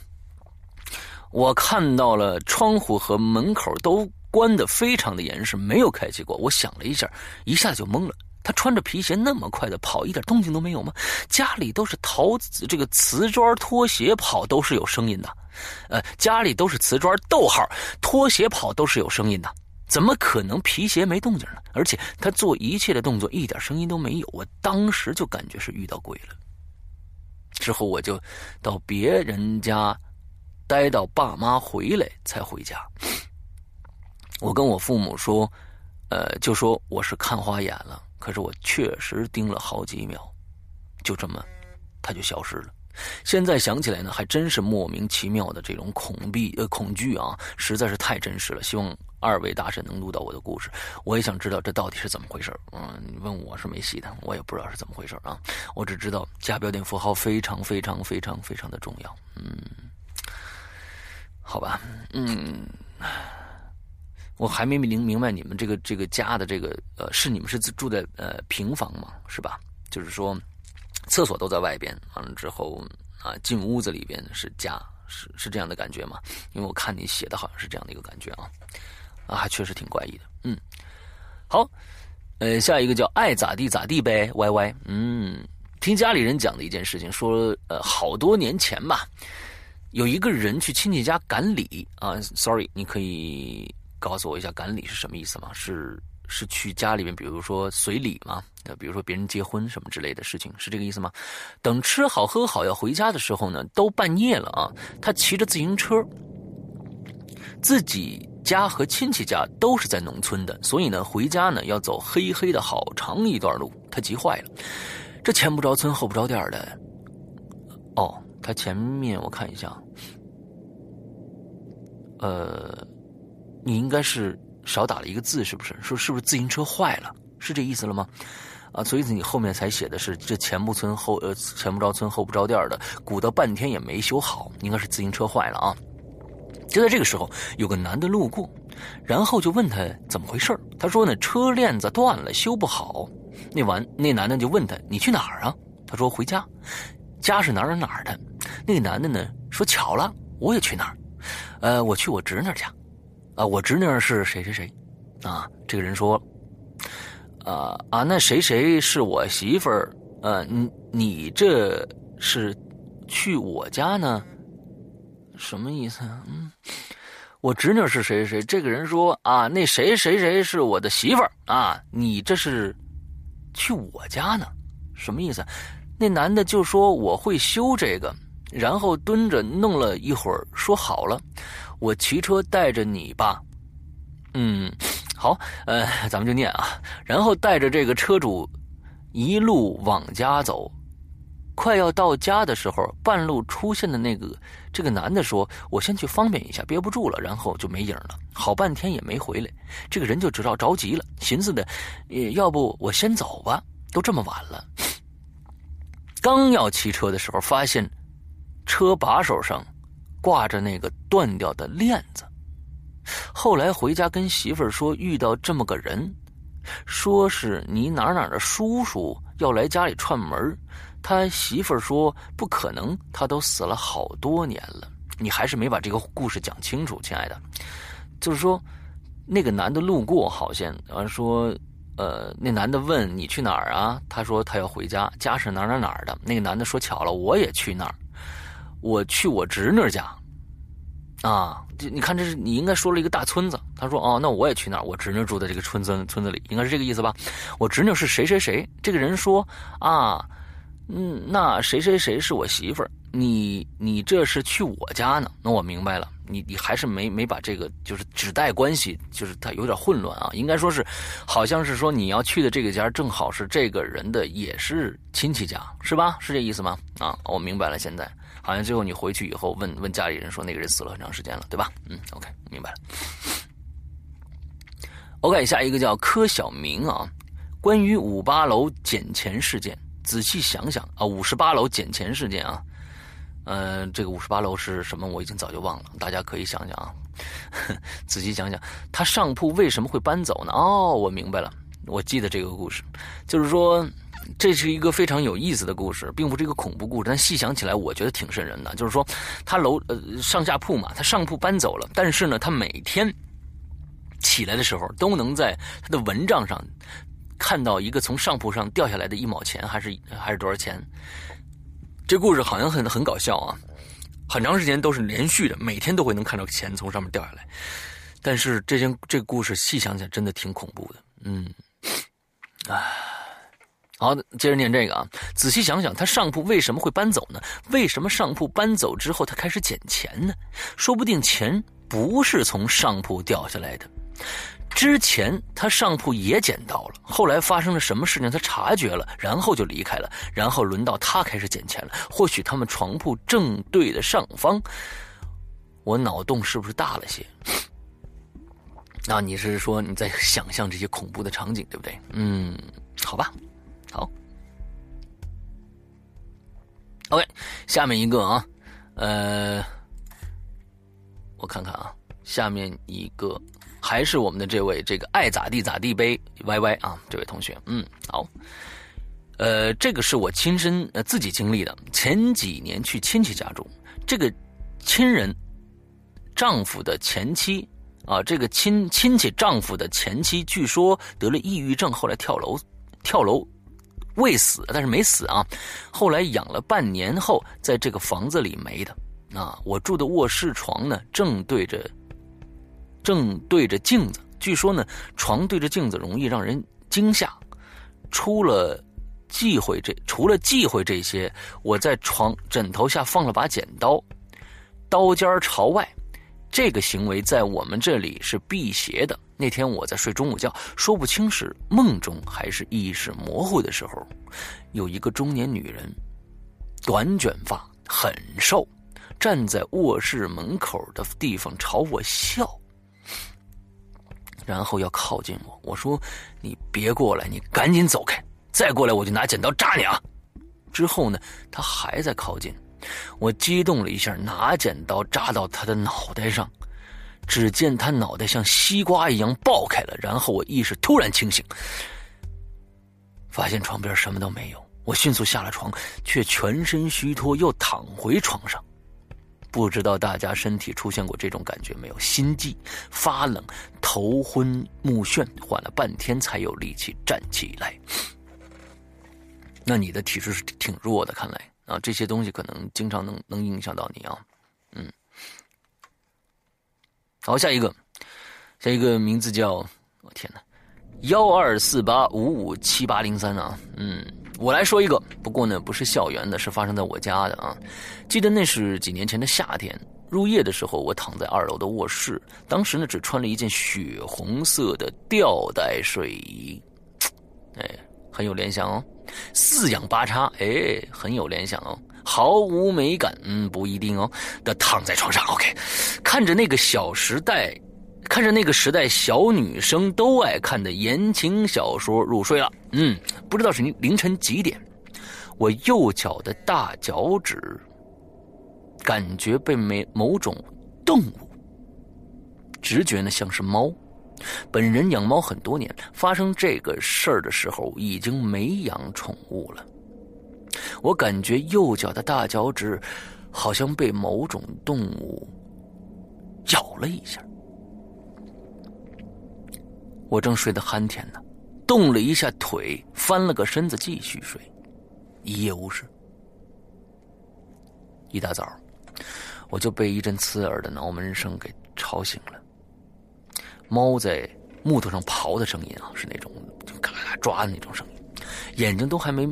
我看到了窗户和门口都关的非常的严实，没有开启过。我想了一下，一下就懵了。他穿着皮鞋那么快的跑，一点动静都没有吗？家里都是陶这个瓷砖拖鞋跑都是有声音的，呃，家里都是瓷砖，逗号，拖鞋跑都是有声音的，怎么可能皮鞋没动静呢？而且他做一切的动作一点声音都没有，我当时就感觉是遇到鬼了。之后我就到别人家待到爸妈回来才回家。我跟我父母说，呃，就说我是看花眼了。可是我确实盯了好几秒，就这么，他就消失了。现在想起来呢，还真是莫名其妙的这种恐怖呃恐惧啊，实在是太真实了。希望二位大神能录到我的故事，我也想知道这到底是怎么回事嗯，你问我是没戏的，我也不知道是怎么回事啊。我只知道加标点符号非常非常非常非常的重要。嗯，好吧，嗯。我还没明明白你们这个这个家的这个呃，是你们是住在呃平房吗？是吧？就是说，厕所都在外边，完了之后啊，进屋子里边是家，是是这样的感觉吗？因为我看你写的好像是这样的一个感觉啊，啊，确实挺怪异的。嗯，好，呃，下一个叫爱咋地咋地呗歪歪。嗯，听家里人讲的一件事情，说呃，好多年前吧，有一个人去亲戚家赶礼啊，Sorry，你可以。告诉我一下赶礼是什么意思吗？是是去家里面，比如说随礼吗？呃，比如说别人结婚什么之类的事情，是这个意思吗？等吃好喝好要回家的时候呢，都半夜了啊。他骑着自行车，自己家和亲戚家都是在农村的，所以呢，回家呢要走黑黑的好长一段路，他急坏了。这前不着村后不着店的，哦，他前面我看一下，呃。你应该是少打了一个字，是不是？说是不是自行车坏了？是这意思了吗？啊，所以你后面才写的是这前不村后呃前不着村后不着店的，鼓捣半天也没修好，应该是自行车坏了啊。就在这个时候，有个男的路过，然后就问他怎么回事他说呢，车链子断了，修不好。那完，那男的就问他你去哪儿啊？他说回家，家是哪儿哪儿的。那男的呢说巧了，我也去那儿，呃，我去我侄女家。啊，我侄女儿是谁谁谁，啊，这个人说：“啊啊，那谁谁是我媳妇儿？呃，你你这是去我家呢？什么意思啊？嗯，我侄女是谁谁？这个人说啊，那谁谁谁是我的媳妇儿啊？你这是去我家呢？什么意思？那男的就说我会修这个，然后蹲着弄了一会儿，说好了，我骑车带着你吧。嗯。”好，呃，咱们就念啊，然后带着这个车主一路往家走，快要到家的时候，半路出现的那个这个男的说：“我先去方便一下，憋不住了。”然后就没影了，好半天也没回来。这个人就知道着急了，寻思的，要不我先走吧，都这么晚了。刚要骑车的时候，发现车把手上挂着那个断掉的链子。后来回家跟媳妇儿说遇到这么个人，说是你哪哪的叔叔要来家里串门他媳妇儿说不可能，他都死了好多年了。你还是没把这个故事讲清楚，亲爱的。就是说，那个男的路过，好像啊说，呃，那男的问你去哪儿啊？他说他要回家，家是哪哪哪儿的。那个男的说巧了，我也去那儿，我去我侄女家。啊，就你看，这是你应该说了一个大村子。他说：“哦，那我也去那儿。我侄女住在这个村子村子里，应该是这个意思吧？我侄女是谁谁谁？这个人说啊，嗯，那谁谁谁是我媳妇儿？你你这是去我家呢？那我明白了，你你还是没没把这个就是指代关系，就是他有点混乱啊。应该说是，好像是说你要去的这个家正好是这个人的也是亲戚家，是吧？是这意思吗？啊，我明白了，现在。”好像最后你回去以后问问家里人说那个人死了很长时间了，对吧？嗯，OK，明白了。OK，下一个叫柯小明啊，关于五八楼捡钱事件，仔细想想啊，五十八楼捡钱事件啊，呃，这个五十八楼是什么？我已经早就忘了，大家可以想想啊，仔细想想，他上铺为什么会搬走呢？哦，我明白了，我记得这个故事，就是说。这是一个非常有意思的故事，并不是一个恐怖故事，但细想起来，我觉得挺瘆人的。就是说，他楼呃上下铺嘛，他上铺搬走了，但是呢，他每天起来的时候都能在他的蚊帐上看到一个从上铺上掉下来的一毛钱，还是还是多少钱？这故事好像很很搞笑啊，很长时间都是连续的，每天都会能看到钱从上面掉下来。但是这件这个故事细想起来，真的挺恐怖的。嗯，唉。好，接着念这个啊。仔细想想，他上铺为什么会搬走呢？为什么上铺搬走之后，他开始捡钱呢？说不定钱不是从上铺掉下来的。之前他上铺也捡到了，后来发生了什么事情，他察觉了，然后就离开了。然后轮到他开始捡钱了。或许他们床铺正对的上方。我脑洞是不是大了些？那你是说你在想象这些恐怖的场景，对不对？嗯，好吧。好，OK，下面一个啊，呃，我看看啊，下面一个还是我们的这位这个爱咋地咋地呗，Y Y 啊，这位同学，嗯，好，呃，这个是我亲身呃自己经历的，前几年去亲戚家住，这个亲人丈夫的前妻啊，这个亲亲戚丈夫的前妻，据说得了抑郁症，后来跳楼跳楼。未死，但是没死啊。后来养了半年后，在这个房子里没的。啊，我住的卧室床呢，正对着，正对着镜子。据说呢，床对着镜子容易让人惊吓。出了忌讳这，除了忌讳这些，我在床枕头下放了把剪刀，刀尖朝外。这个行为在我们这里是辟邪的。那天我在睡中午觉，说不清是梦中还是意识模糊的时候，有一个中年女人，短卷发，很瘦，站在卧室门口的地方朝我笑，然后要靠近我。我说：“你别过来，你赶紧走开！再过来我就拿剪刀扎你啊！”之后呢，她还在靠近，我激动了一下，拿剪刀扎到她的脑袋上。只见他脑袋像西瓜一样爆开了，然后我意识突然清醒，发现床边什么都没有。我迅速下了床，却全身虚脱，又躺回床上。不知道大家身体出现过这种感觉没有？心悸、发冷、头昏目眩，缓了半天才有力气站起来。那你的体质是挺弱的，看来啊，这些东西可能经常能能影响到你啊。嗯，好，下一个，下一个名字叫我天哪，幺二四八五五七八零三啊，嗯。我来说一个，不过呢，不是校园的，是发生在我家的啊。记得那是几年前的夏天，入夜的时候，我躺在二楼的卧室，当时呢，只穿了一件血红色的吊带睡衣，哎，很有联想哦。四仰八叉，哎，很有联想哦。毫无美感，嗯，不一定哦。的躺在床上，OK，看着那个《小时代》。看着那个时代小女生都爱看的言情小说入睡了。嗯，不知道是凌晨几点，我右脚的大脚趾感觉被没某种动物，直觉呢像是猫。本人养猫很多年，发生这个事儿的时候已经没养宠物了。我感觉右脚的大脚趾好像被某种动物咬了一下。我正睡得酣甜呢，动了一下腿，翻了个身子继续睡，一夜无事。一大早，我就被一阵刺耳的挠门声给吵醒了。猫在木头上刨的声音啊，是那种就嘎嘎抓的那种声音。眼睛都还没，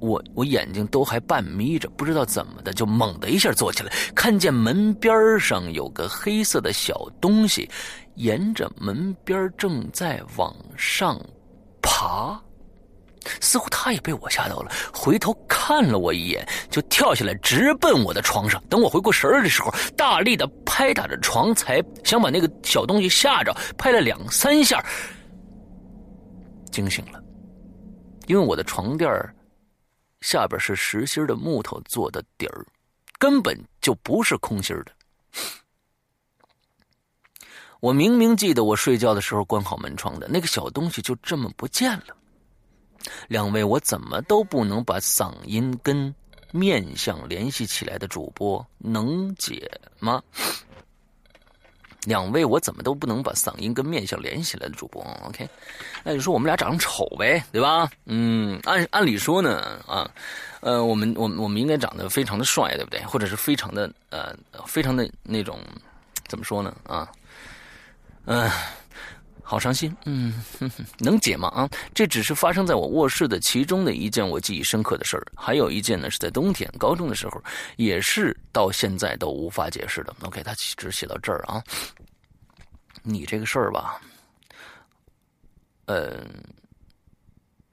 我我眼睛都还半眯着，不知道怎么的，就猛的一下坐起来，看见门边上有个黑色的小东西。沿着门边正在往上爬，似乎他也被我吓到了，回头看了我一眼，就跳下来直奔我的床上。等我回过神儿的时候，大力的拍打着床，才想把那个小东西吓着，拍了两三下，惊醒了，因为我的床垫下边是实心的木头做的底儿，根本就不是空心的。我明明记得我睡觉的时候关好门窗的，那个小东西就这么不见了。两位，我怎么都不能把嗓音跟面相联系起来的主播能解吗？两位，我怎么都不能把嗓音跟面相联系起来的主播，OK？那就说我们俩长得丑呗，对吧？嗯，按按理说呢，啊，呃，我们我们我们应该长得非常的帅，对不对？或者是非常的呃，非常的那种，怎么说呢？啊？嗯，好伤心。嗯，能解吗？啊，这只是发生在我卧室的其中的一件我记忆深刻的事儿。还有一件呢，是在冬天高中的时候，也是到现在都无法解释的。OK，他只写到这儿啊。你这个事儿吧，呃，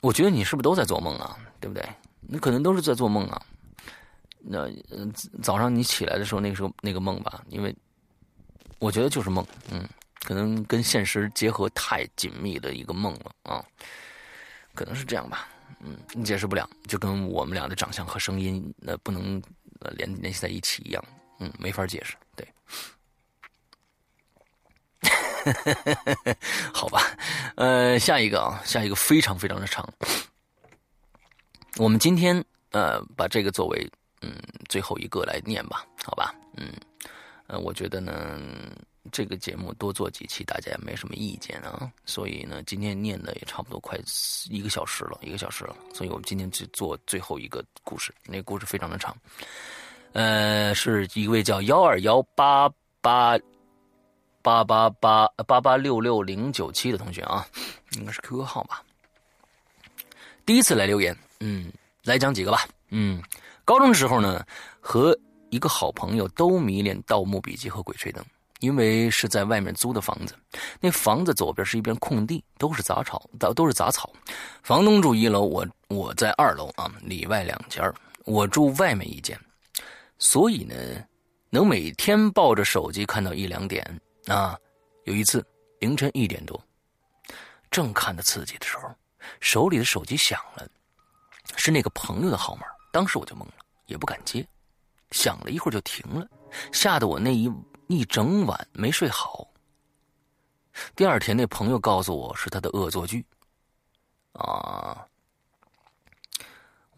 我觉得你是不是都在做梦啊？对不对？你可能都是在做梦啊。那早上你起来的时候，那个时候那个梦吧，因为我觉得就是梦。嗯。可能跟现实结合太紧密的一个梦了啊，可能是这样吧，嗯，你解释不了，就跟我们俩的长相和声音那不能呃联联系在一起一样，嗯，没法解释，对，好吧，呃，下一个啊，下一个非常非常的长，我们今天呃把这个作为嗯最后一个来念吧，好吧，嗯，呃，我觉得呢。这个节目多做几期，大家也没什么意见啊。所以呢，今天念的也差不多快一个小时了，一个小时了。所以我们今天就做最后一个故事，那个故事非常的长。呃，是一位叫幺二幺八八八八八八八六六零九七的同学啊，应该是 QQ 号吧。第一次来留言，嗯，来讲几个吧。嗯，高中的时候呢，和一个好朋友都迷恋《盗墓笔记》和《鬼吹灯》。因为是在外面租的房子，那房子左边是一片空地，都是杂草，都都是杂草。房东住一楼，我我在二楼啊，里外两间我住外面一间，所以呢，能每天抱着手机看到一两点啊。有一次凌晨一点多，正看得刺激的时候，手里的手机响了，是那个朋友的号码。当时我就懵了，也不敢接，响了一会儿就停了，吓得我那一。一整晚没睡好。第二天，那朋友告诉我是他的恶作剧。啊，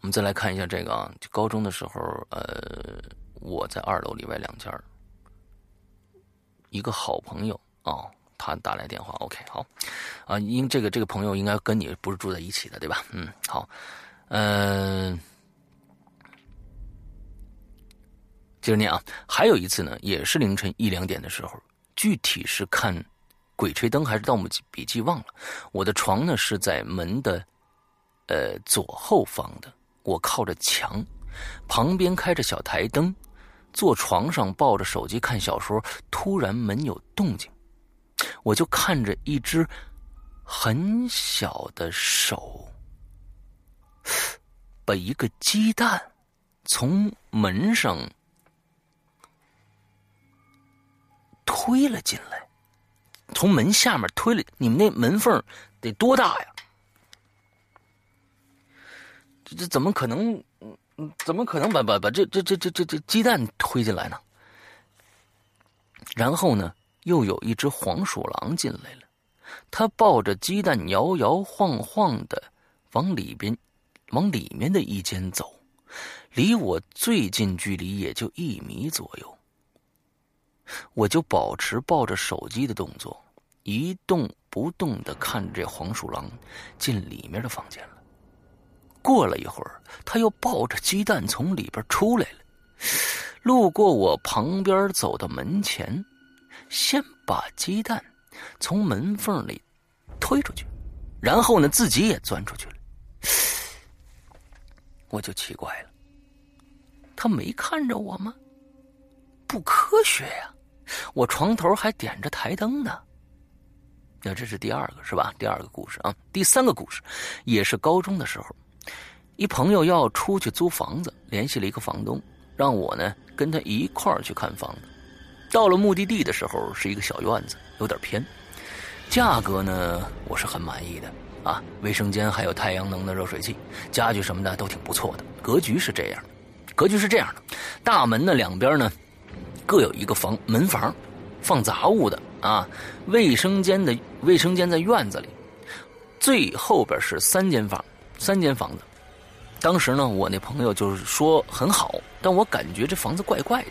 我们再来看一下这个啊，就高中的时候，呃，我在二楼里外两间一个好朋友哦，他打来电话，OK，好，啊，因这个这个朋友应该跟你不是住在一起的，对吧？嗯，好，嗯，接着念啊，还有一次呢，也是凌晨一两点的时候，具体是看《鬼吹灯》还是《盗墓笔记》忘了。我的床呢是在门的呃左后方的，我靠着墙，旁边开着小台灯。坐床上抱着手机看小说，突然门有动静，我就看着一只很小的手，把一个鸡蛋从门上推了进来，从门下面推了。你们那门缝得多大呀？这这怎么可能？嗯，怎么可能把把把这这这这这这鸡蛋推进来呢？然后呢，又有一只黄鼠狼进来了，它抱着鸡蛋摇摇晃晃的往里边，往里面的一间走，离我最近距离也就一米左右。我就保持抱着手机的动作，一动不动的看着这黄鼠狼进里面的房间了。过了一会儿，他又抱着鸡蛋从里边出来了，路过我旁边，走到门前，先把鸡蛋从门缝里推出去，然后呢，自己也钻出去了。我就奇怪了，他没看着我吗？不科学呀！我床头还点着台灯呢。那这是第二个是吧？第二个故事啊，第三个故事也是高中的时候。一朋友要出去租房子，联系了一个房东，让我呢跟他一块儿去看房子。到了目的地的时候，是一个小院子，有点偏。价格呢，我是很满意的啊，卫生间还有太阳能的热水器，家具什么的都挺不错的。格局是这样的，格局是这样的：大门的两边呢，各有一个房门房，放杂物的啊。卫生间的卫生间在院子里，最后边是三间房，三间房子。当时呢，我那朋友就是说很好，但我感觉这房子怪怪的，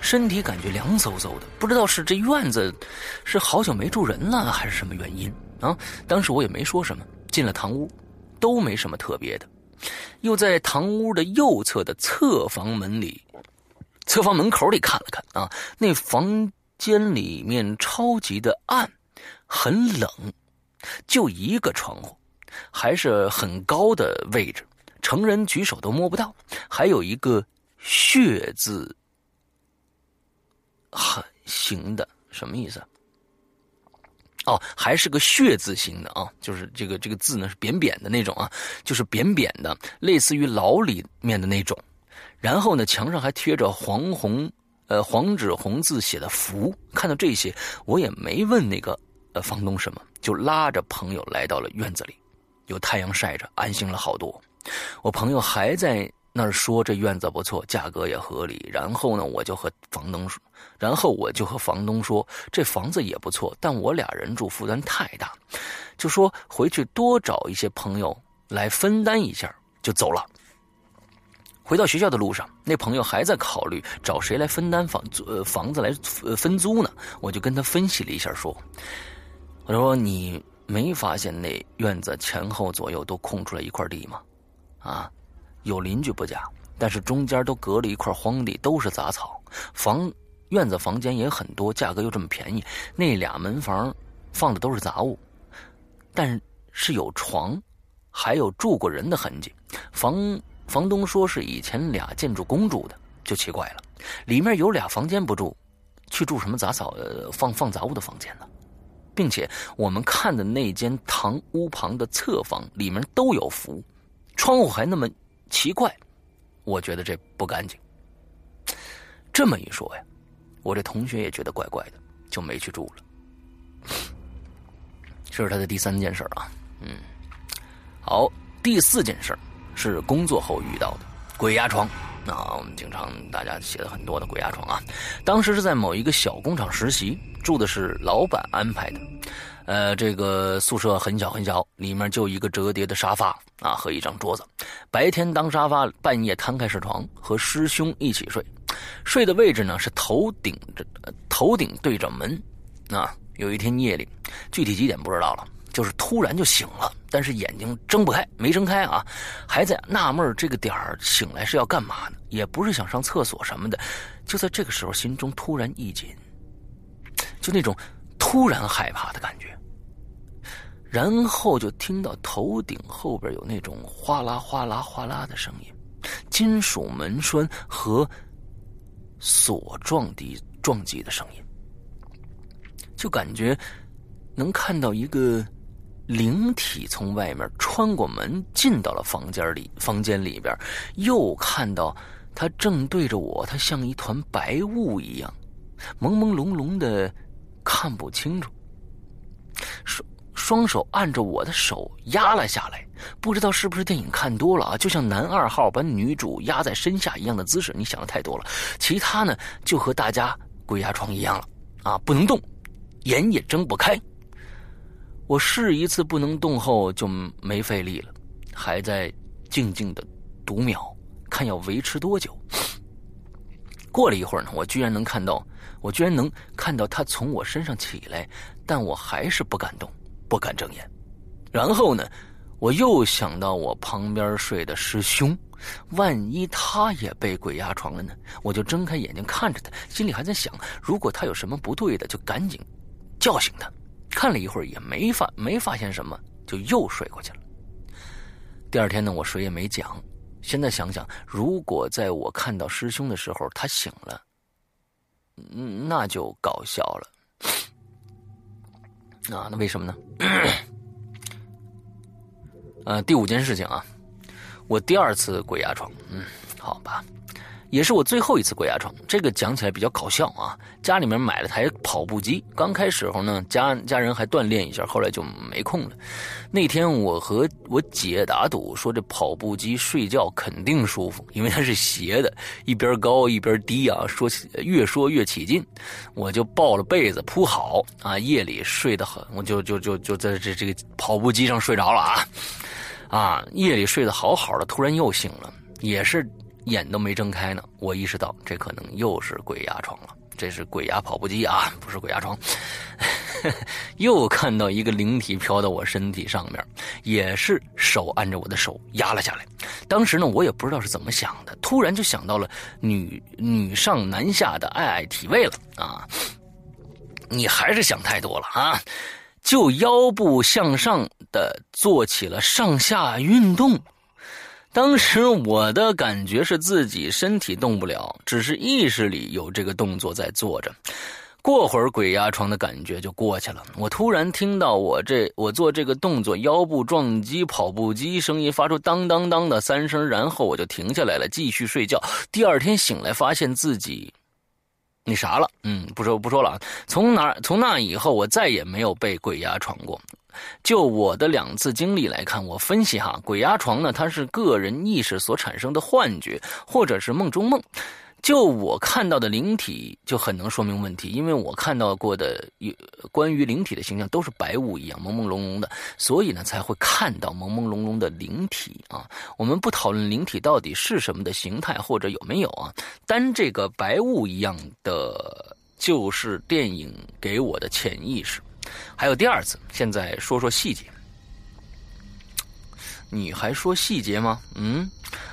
身体感觉凉飕飕的，不知道是这院子是好久没住人了，还是什么原因啊？当时我也没说什么，进了堂屋，都没什么特别的，又在堂屋的右侧的侧房门里，侧房门口里看了看啊，那房间里面超级的暗，很冷，就一个窗户，还是很高的位置。成人举手都摸不到，还有一个“血”字，很形的，什么意思？哦，还是个“血”字形的啊，就是这个这个字呢是扁扁的那种啊，就是扁扁的，类似于牢里面的那种。然后呢，墙上还贴着黄红呃黄纸红字写的符。看到这些，我也没问那个呃房东什么，就拉着朋友来到了院子里，有太阳晒着，安心了好多。我朋友还在那儿说这院子不错，价格也合理。然后呢，我就和房东说，然后我就和房东说，这房子也不错，但我俩人住负担太大，就说回去多找一些朋友来分担一下，就走了。回到学校的路上，那朋友还在考虑找谁来分担房租呃房子来分租呢。我就跟他分析了一下，说，我说你没发现那院子前后左右都空出来一块地吗？啊，有邻居不假，但是中间都隔了一块荒地，都是杂草。房院子房间也很多，价格又这么便宜。那俩门房放的都是杂物，但是有床，还有住过人的痕迹。房房东说是以前俩建筑工住的，就奇怪了。里面有俩房间不住，去住什么杂草呃放放杂物的房间呢？并且我们看的那间堂屋旁的侧房里面都有符。窗户还那么奇怪，我觉得这不干净。这么一说呀，我这同学也觉得怪怪的，就没去住了。这是他的第三件事啊，嗯，好，第四件事是工作后遇到的鬼压床。那我们经常大家写的很多的鬼压床啊，当时是在某一个小工厂实习，住的是老板安排的。呃，这个宿舍很小很小，里面就一个折叠的沙发啊和一张桌子。白天当沙发，半夜摊开是床，和师兄一起睡。睡的位置呢是头顶着，头顶对着门。啊，有一天夜里，具体几点不知道了，就是突然就醒了，但是眼睛睁不开，没睁开啊，还在纳闷这个点儿醒来是要干嘛呢？也不是想上厕所什么的，就在这个时候，心中突然一紧，就那种突然害怕的感觉，然后就听到头顶后边有那种哗啦哗啦哗啦的声音，金属门栓和锁撞击撞击的声音。就感觉能看到一个灵体从外面穿过门进到了房间里，房间里边又看到他正对着我，他像一团白雾一样，朦朦胧胧的看不清楚。双双手按着我的手压了下来，不知道是不是电影看多了啊？就像男二号把女主压在身下一样的姿势，你想的太多了。其他呢，就和大家鬼压床一样了啊，不能动。眼也睁不开，我试一次不能动后就没费力了，还在静静的读秒，看要维持多久。过了一会儿呢，我居然能看到，我居然能看到他从我身上起来，但我还是不敢动，不敢睁眼。然后呢，我又想到我旁边睡的师兄，万一他也被鬼压床了呢？我就睁开眼睛看着他，心里还在想，如果他有什么不对的，就赶紧。叫醒他，看了一会儿也没发没发现什么，就又睡过去了。第二天呢，我谁也没讲。现在想想，如果在我看到师兄的时候他醒了，那就搞笑了。啊，那为什么呢？呃，第五件事情啊，我第二次鬼压床。嗯，好吧。也是我最后一次鬼压床，这个讲起来比较搞笑啊！家里面买了台跑步机，刚开始候呢，家家人还锻炼一下，后来就没空了。那天我和我姐打赌，说这跑步机睡觉肯定舒服，因为它是斜的，一边高一边低啊。说起越说越起劲，我就抱了被子铺好啊，夜里睡得很，我就就就就在这这个跑步机上睡着了啊啊！夜里睡得好好的，突然又醒了，也是。眼都没睁开呢，我意识到这可能又是鬼压床了。这是鬼压跑步机啊，不是鬼压床。又看到一个灵体飘到我身体上面，也是手按着我的手压了下来。当时呢，我也不知道是怎么想的，突然就想到了女女上男下的爱爱体位了啊！你还是想太多了啊！就腰部向上的做起了上下运动。当时我的感觉是自己身体动不了，只是意识里有这个动作在做着。过会儿鬼压床的感觉就过去了。我突然听到我这我做这个动作腰部撞击跑步机声音发出当当当的三声，然后我就停下来了，继续睡觉。第二天醒来发现自己那啥了，嗯，不说不说了。从哪从那以后我再也没有被鬼压床过。就我的两次经历来看，我分析哈，鬼压床呢，它是个人意识所产生的幻觉，或者是梦中梦。就我看到的灵体，就很能说明问题，因为我看到过的有关于灵体的形象都是白雾一样，朦朦胧胧的，所以呢才会看到朦朦胧胧的灵体啊。我们不讨论灵体到底是什么的形态或者有没有啊，单这个白雾一样的，就是电影给我的潜意识。还有第二次，现在说说细节。你还说细节吗？嗯，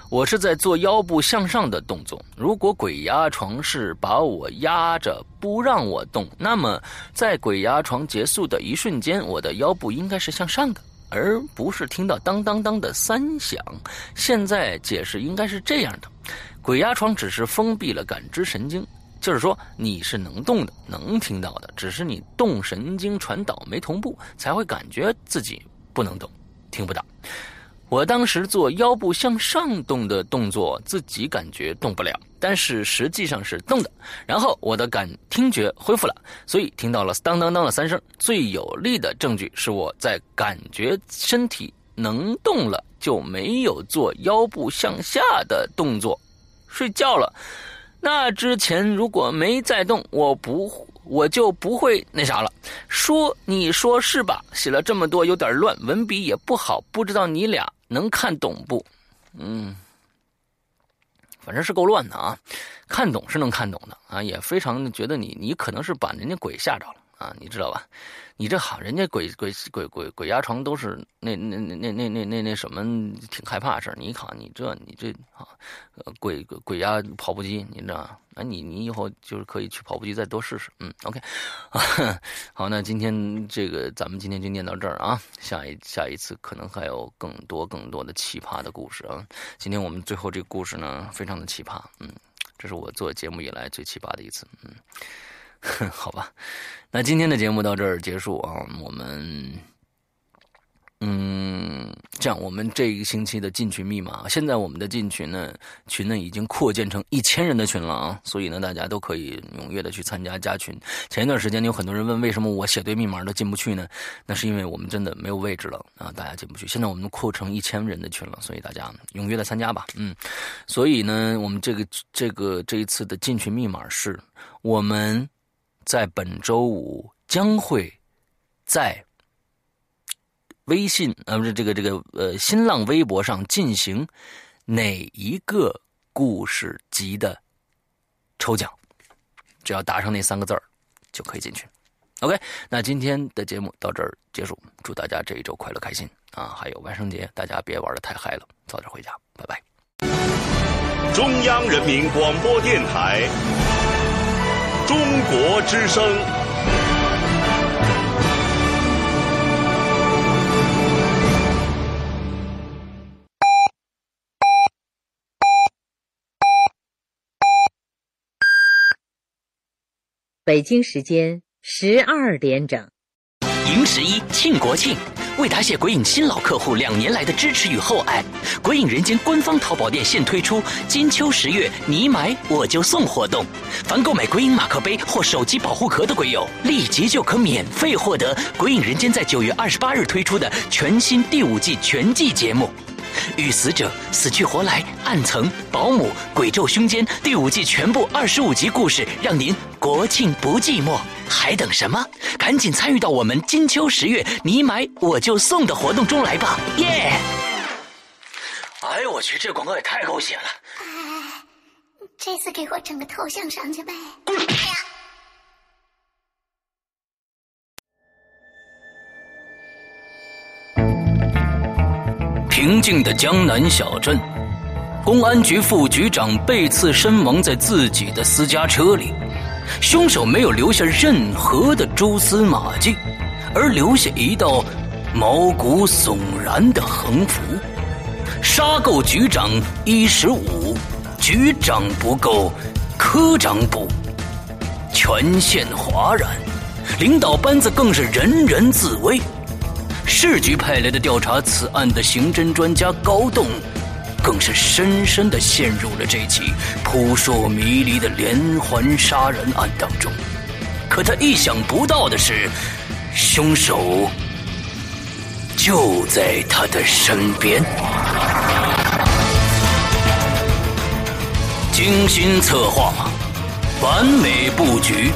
我是在做腰部向上的动作。如果鬼压床是把我压着不让我动，那么在鬼压床结束的一瞬间，我的腰部应该是向上的，而不是听到当当当的三响。现在解释应该是这样的：鬼压床只是封闭了感知神经。就是说你是能动的，能听到的，只是你动神经传导没同步，才会感觉自己不能动，听不到。我当时做腰部向上动的动作，自己感觉动不了，但是实际上是动的。然后我的感听觉恢复了，所以听到了当当当的三声。最有力的证据是我在感觉身体能动了，就没有做腰部向下的动作，睡觉了。那之前如果没在动，我不我就不会那啥了。说你说是吧？写了这么多有点乱，文笔也不好，不知道你俩能看懂不？嗯，反正是够乱的啊。看懂是能看懂的啊，也非常觉得你你可能是把人家鬼吓着了啊，你知道吧？你这好，人家鬼鬼鬼鬼鬼压床都是那那那那那那那什么挺害怕的事儿。你看你这你这啊，鬼鬼压跑步机，你知道？那你你以后就是可以去跑步机再多试试。嗯，OK，好，那今天这个咱们今天就念到这儿啊，下一下一次可能还有更多更多的奇葩的故事啊。今天我们最后这个故事呢，非常的奇葩，嗯，这是我做节目以来最奇葩的一次，嗯。好吧，那今天的节目到这儿结束啊。我们，嗯，这样，我们这一个星期的进群密码，现在我们的进群呢，群呢已经扩建成一千人的群了啊。所以呢，大家都可以踊跃的去参加加群。前一段时间有很多人问，为什么我写对密码都进不去呢？那是因为我们真的没有位置了啊，大家进不去。现在我们扩成一千人的群了，所以大家踊跃的参加吧。嗯，所以呢，我们这个这个这一次的进群密码是我们。在本周五将会在微信呃不是这个这个呃新浪微博上进行哪一个故事集的抽奖，只要打上那三个字儿就可以进去。OK，那今天的节目到这儿结束，祝大家这一周快乐开心啊！还有万圣节，大家别玩的太嗨了，早点回家，拜拜。中央人民广播电台。中国之声。北京时间十二点整。迎十一庆国庆。为答谢鬼影新老客户两年来的支持与厚爱，鬼影人间官方淘宝店现推出金秋十月你买我就送活动，凡购买鬼影马克杯或手机保护壳的鬼友，立即就可免费获得鬼影人间在九月二十八日推出的全新第五季全季节目。与死者、死去活来、暗层、保姆、鬼咒凶间，第五季全部二十五集故事，让您国庆不寂寞，还等什么？赶紧参与到我们金秋十月你买我就送的活动中来吧！耶！哎呦我去，这广告也太狗血了！哎，这次给我整个头像上去呗！滚！哎呀！平静的江南小镇，公安局副局长被刺身亡在自己的私家车里，凶手没有留下任何的蛛丝马迹，而留下一道毛骨悚然的横幅：“杀够局长一十五，局长不够，科长补。”全县哗然，领导班子更是人人自危。市局派来的调查此案的刑侦专家高栋，更是深深的陷入了这起扑朔迷离的连环杀人案当中。可他意想不到的是，凶手就在他的身边。精心策划，完美布局，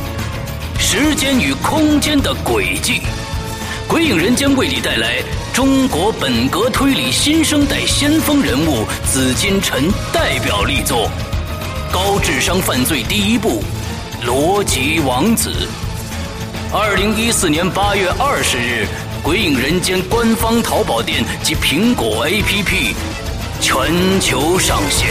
时间与空间的轨迹。鬼影人间为你带来中国本格推理新生代先锋人物紫金陈代表力作《高智商犯罪第一部逻辑王子》。二零一四年八月二十日，鬼影人间官方淘宝店及苹果 APP 全球上线。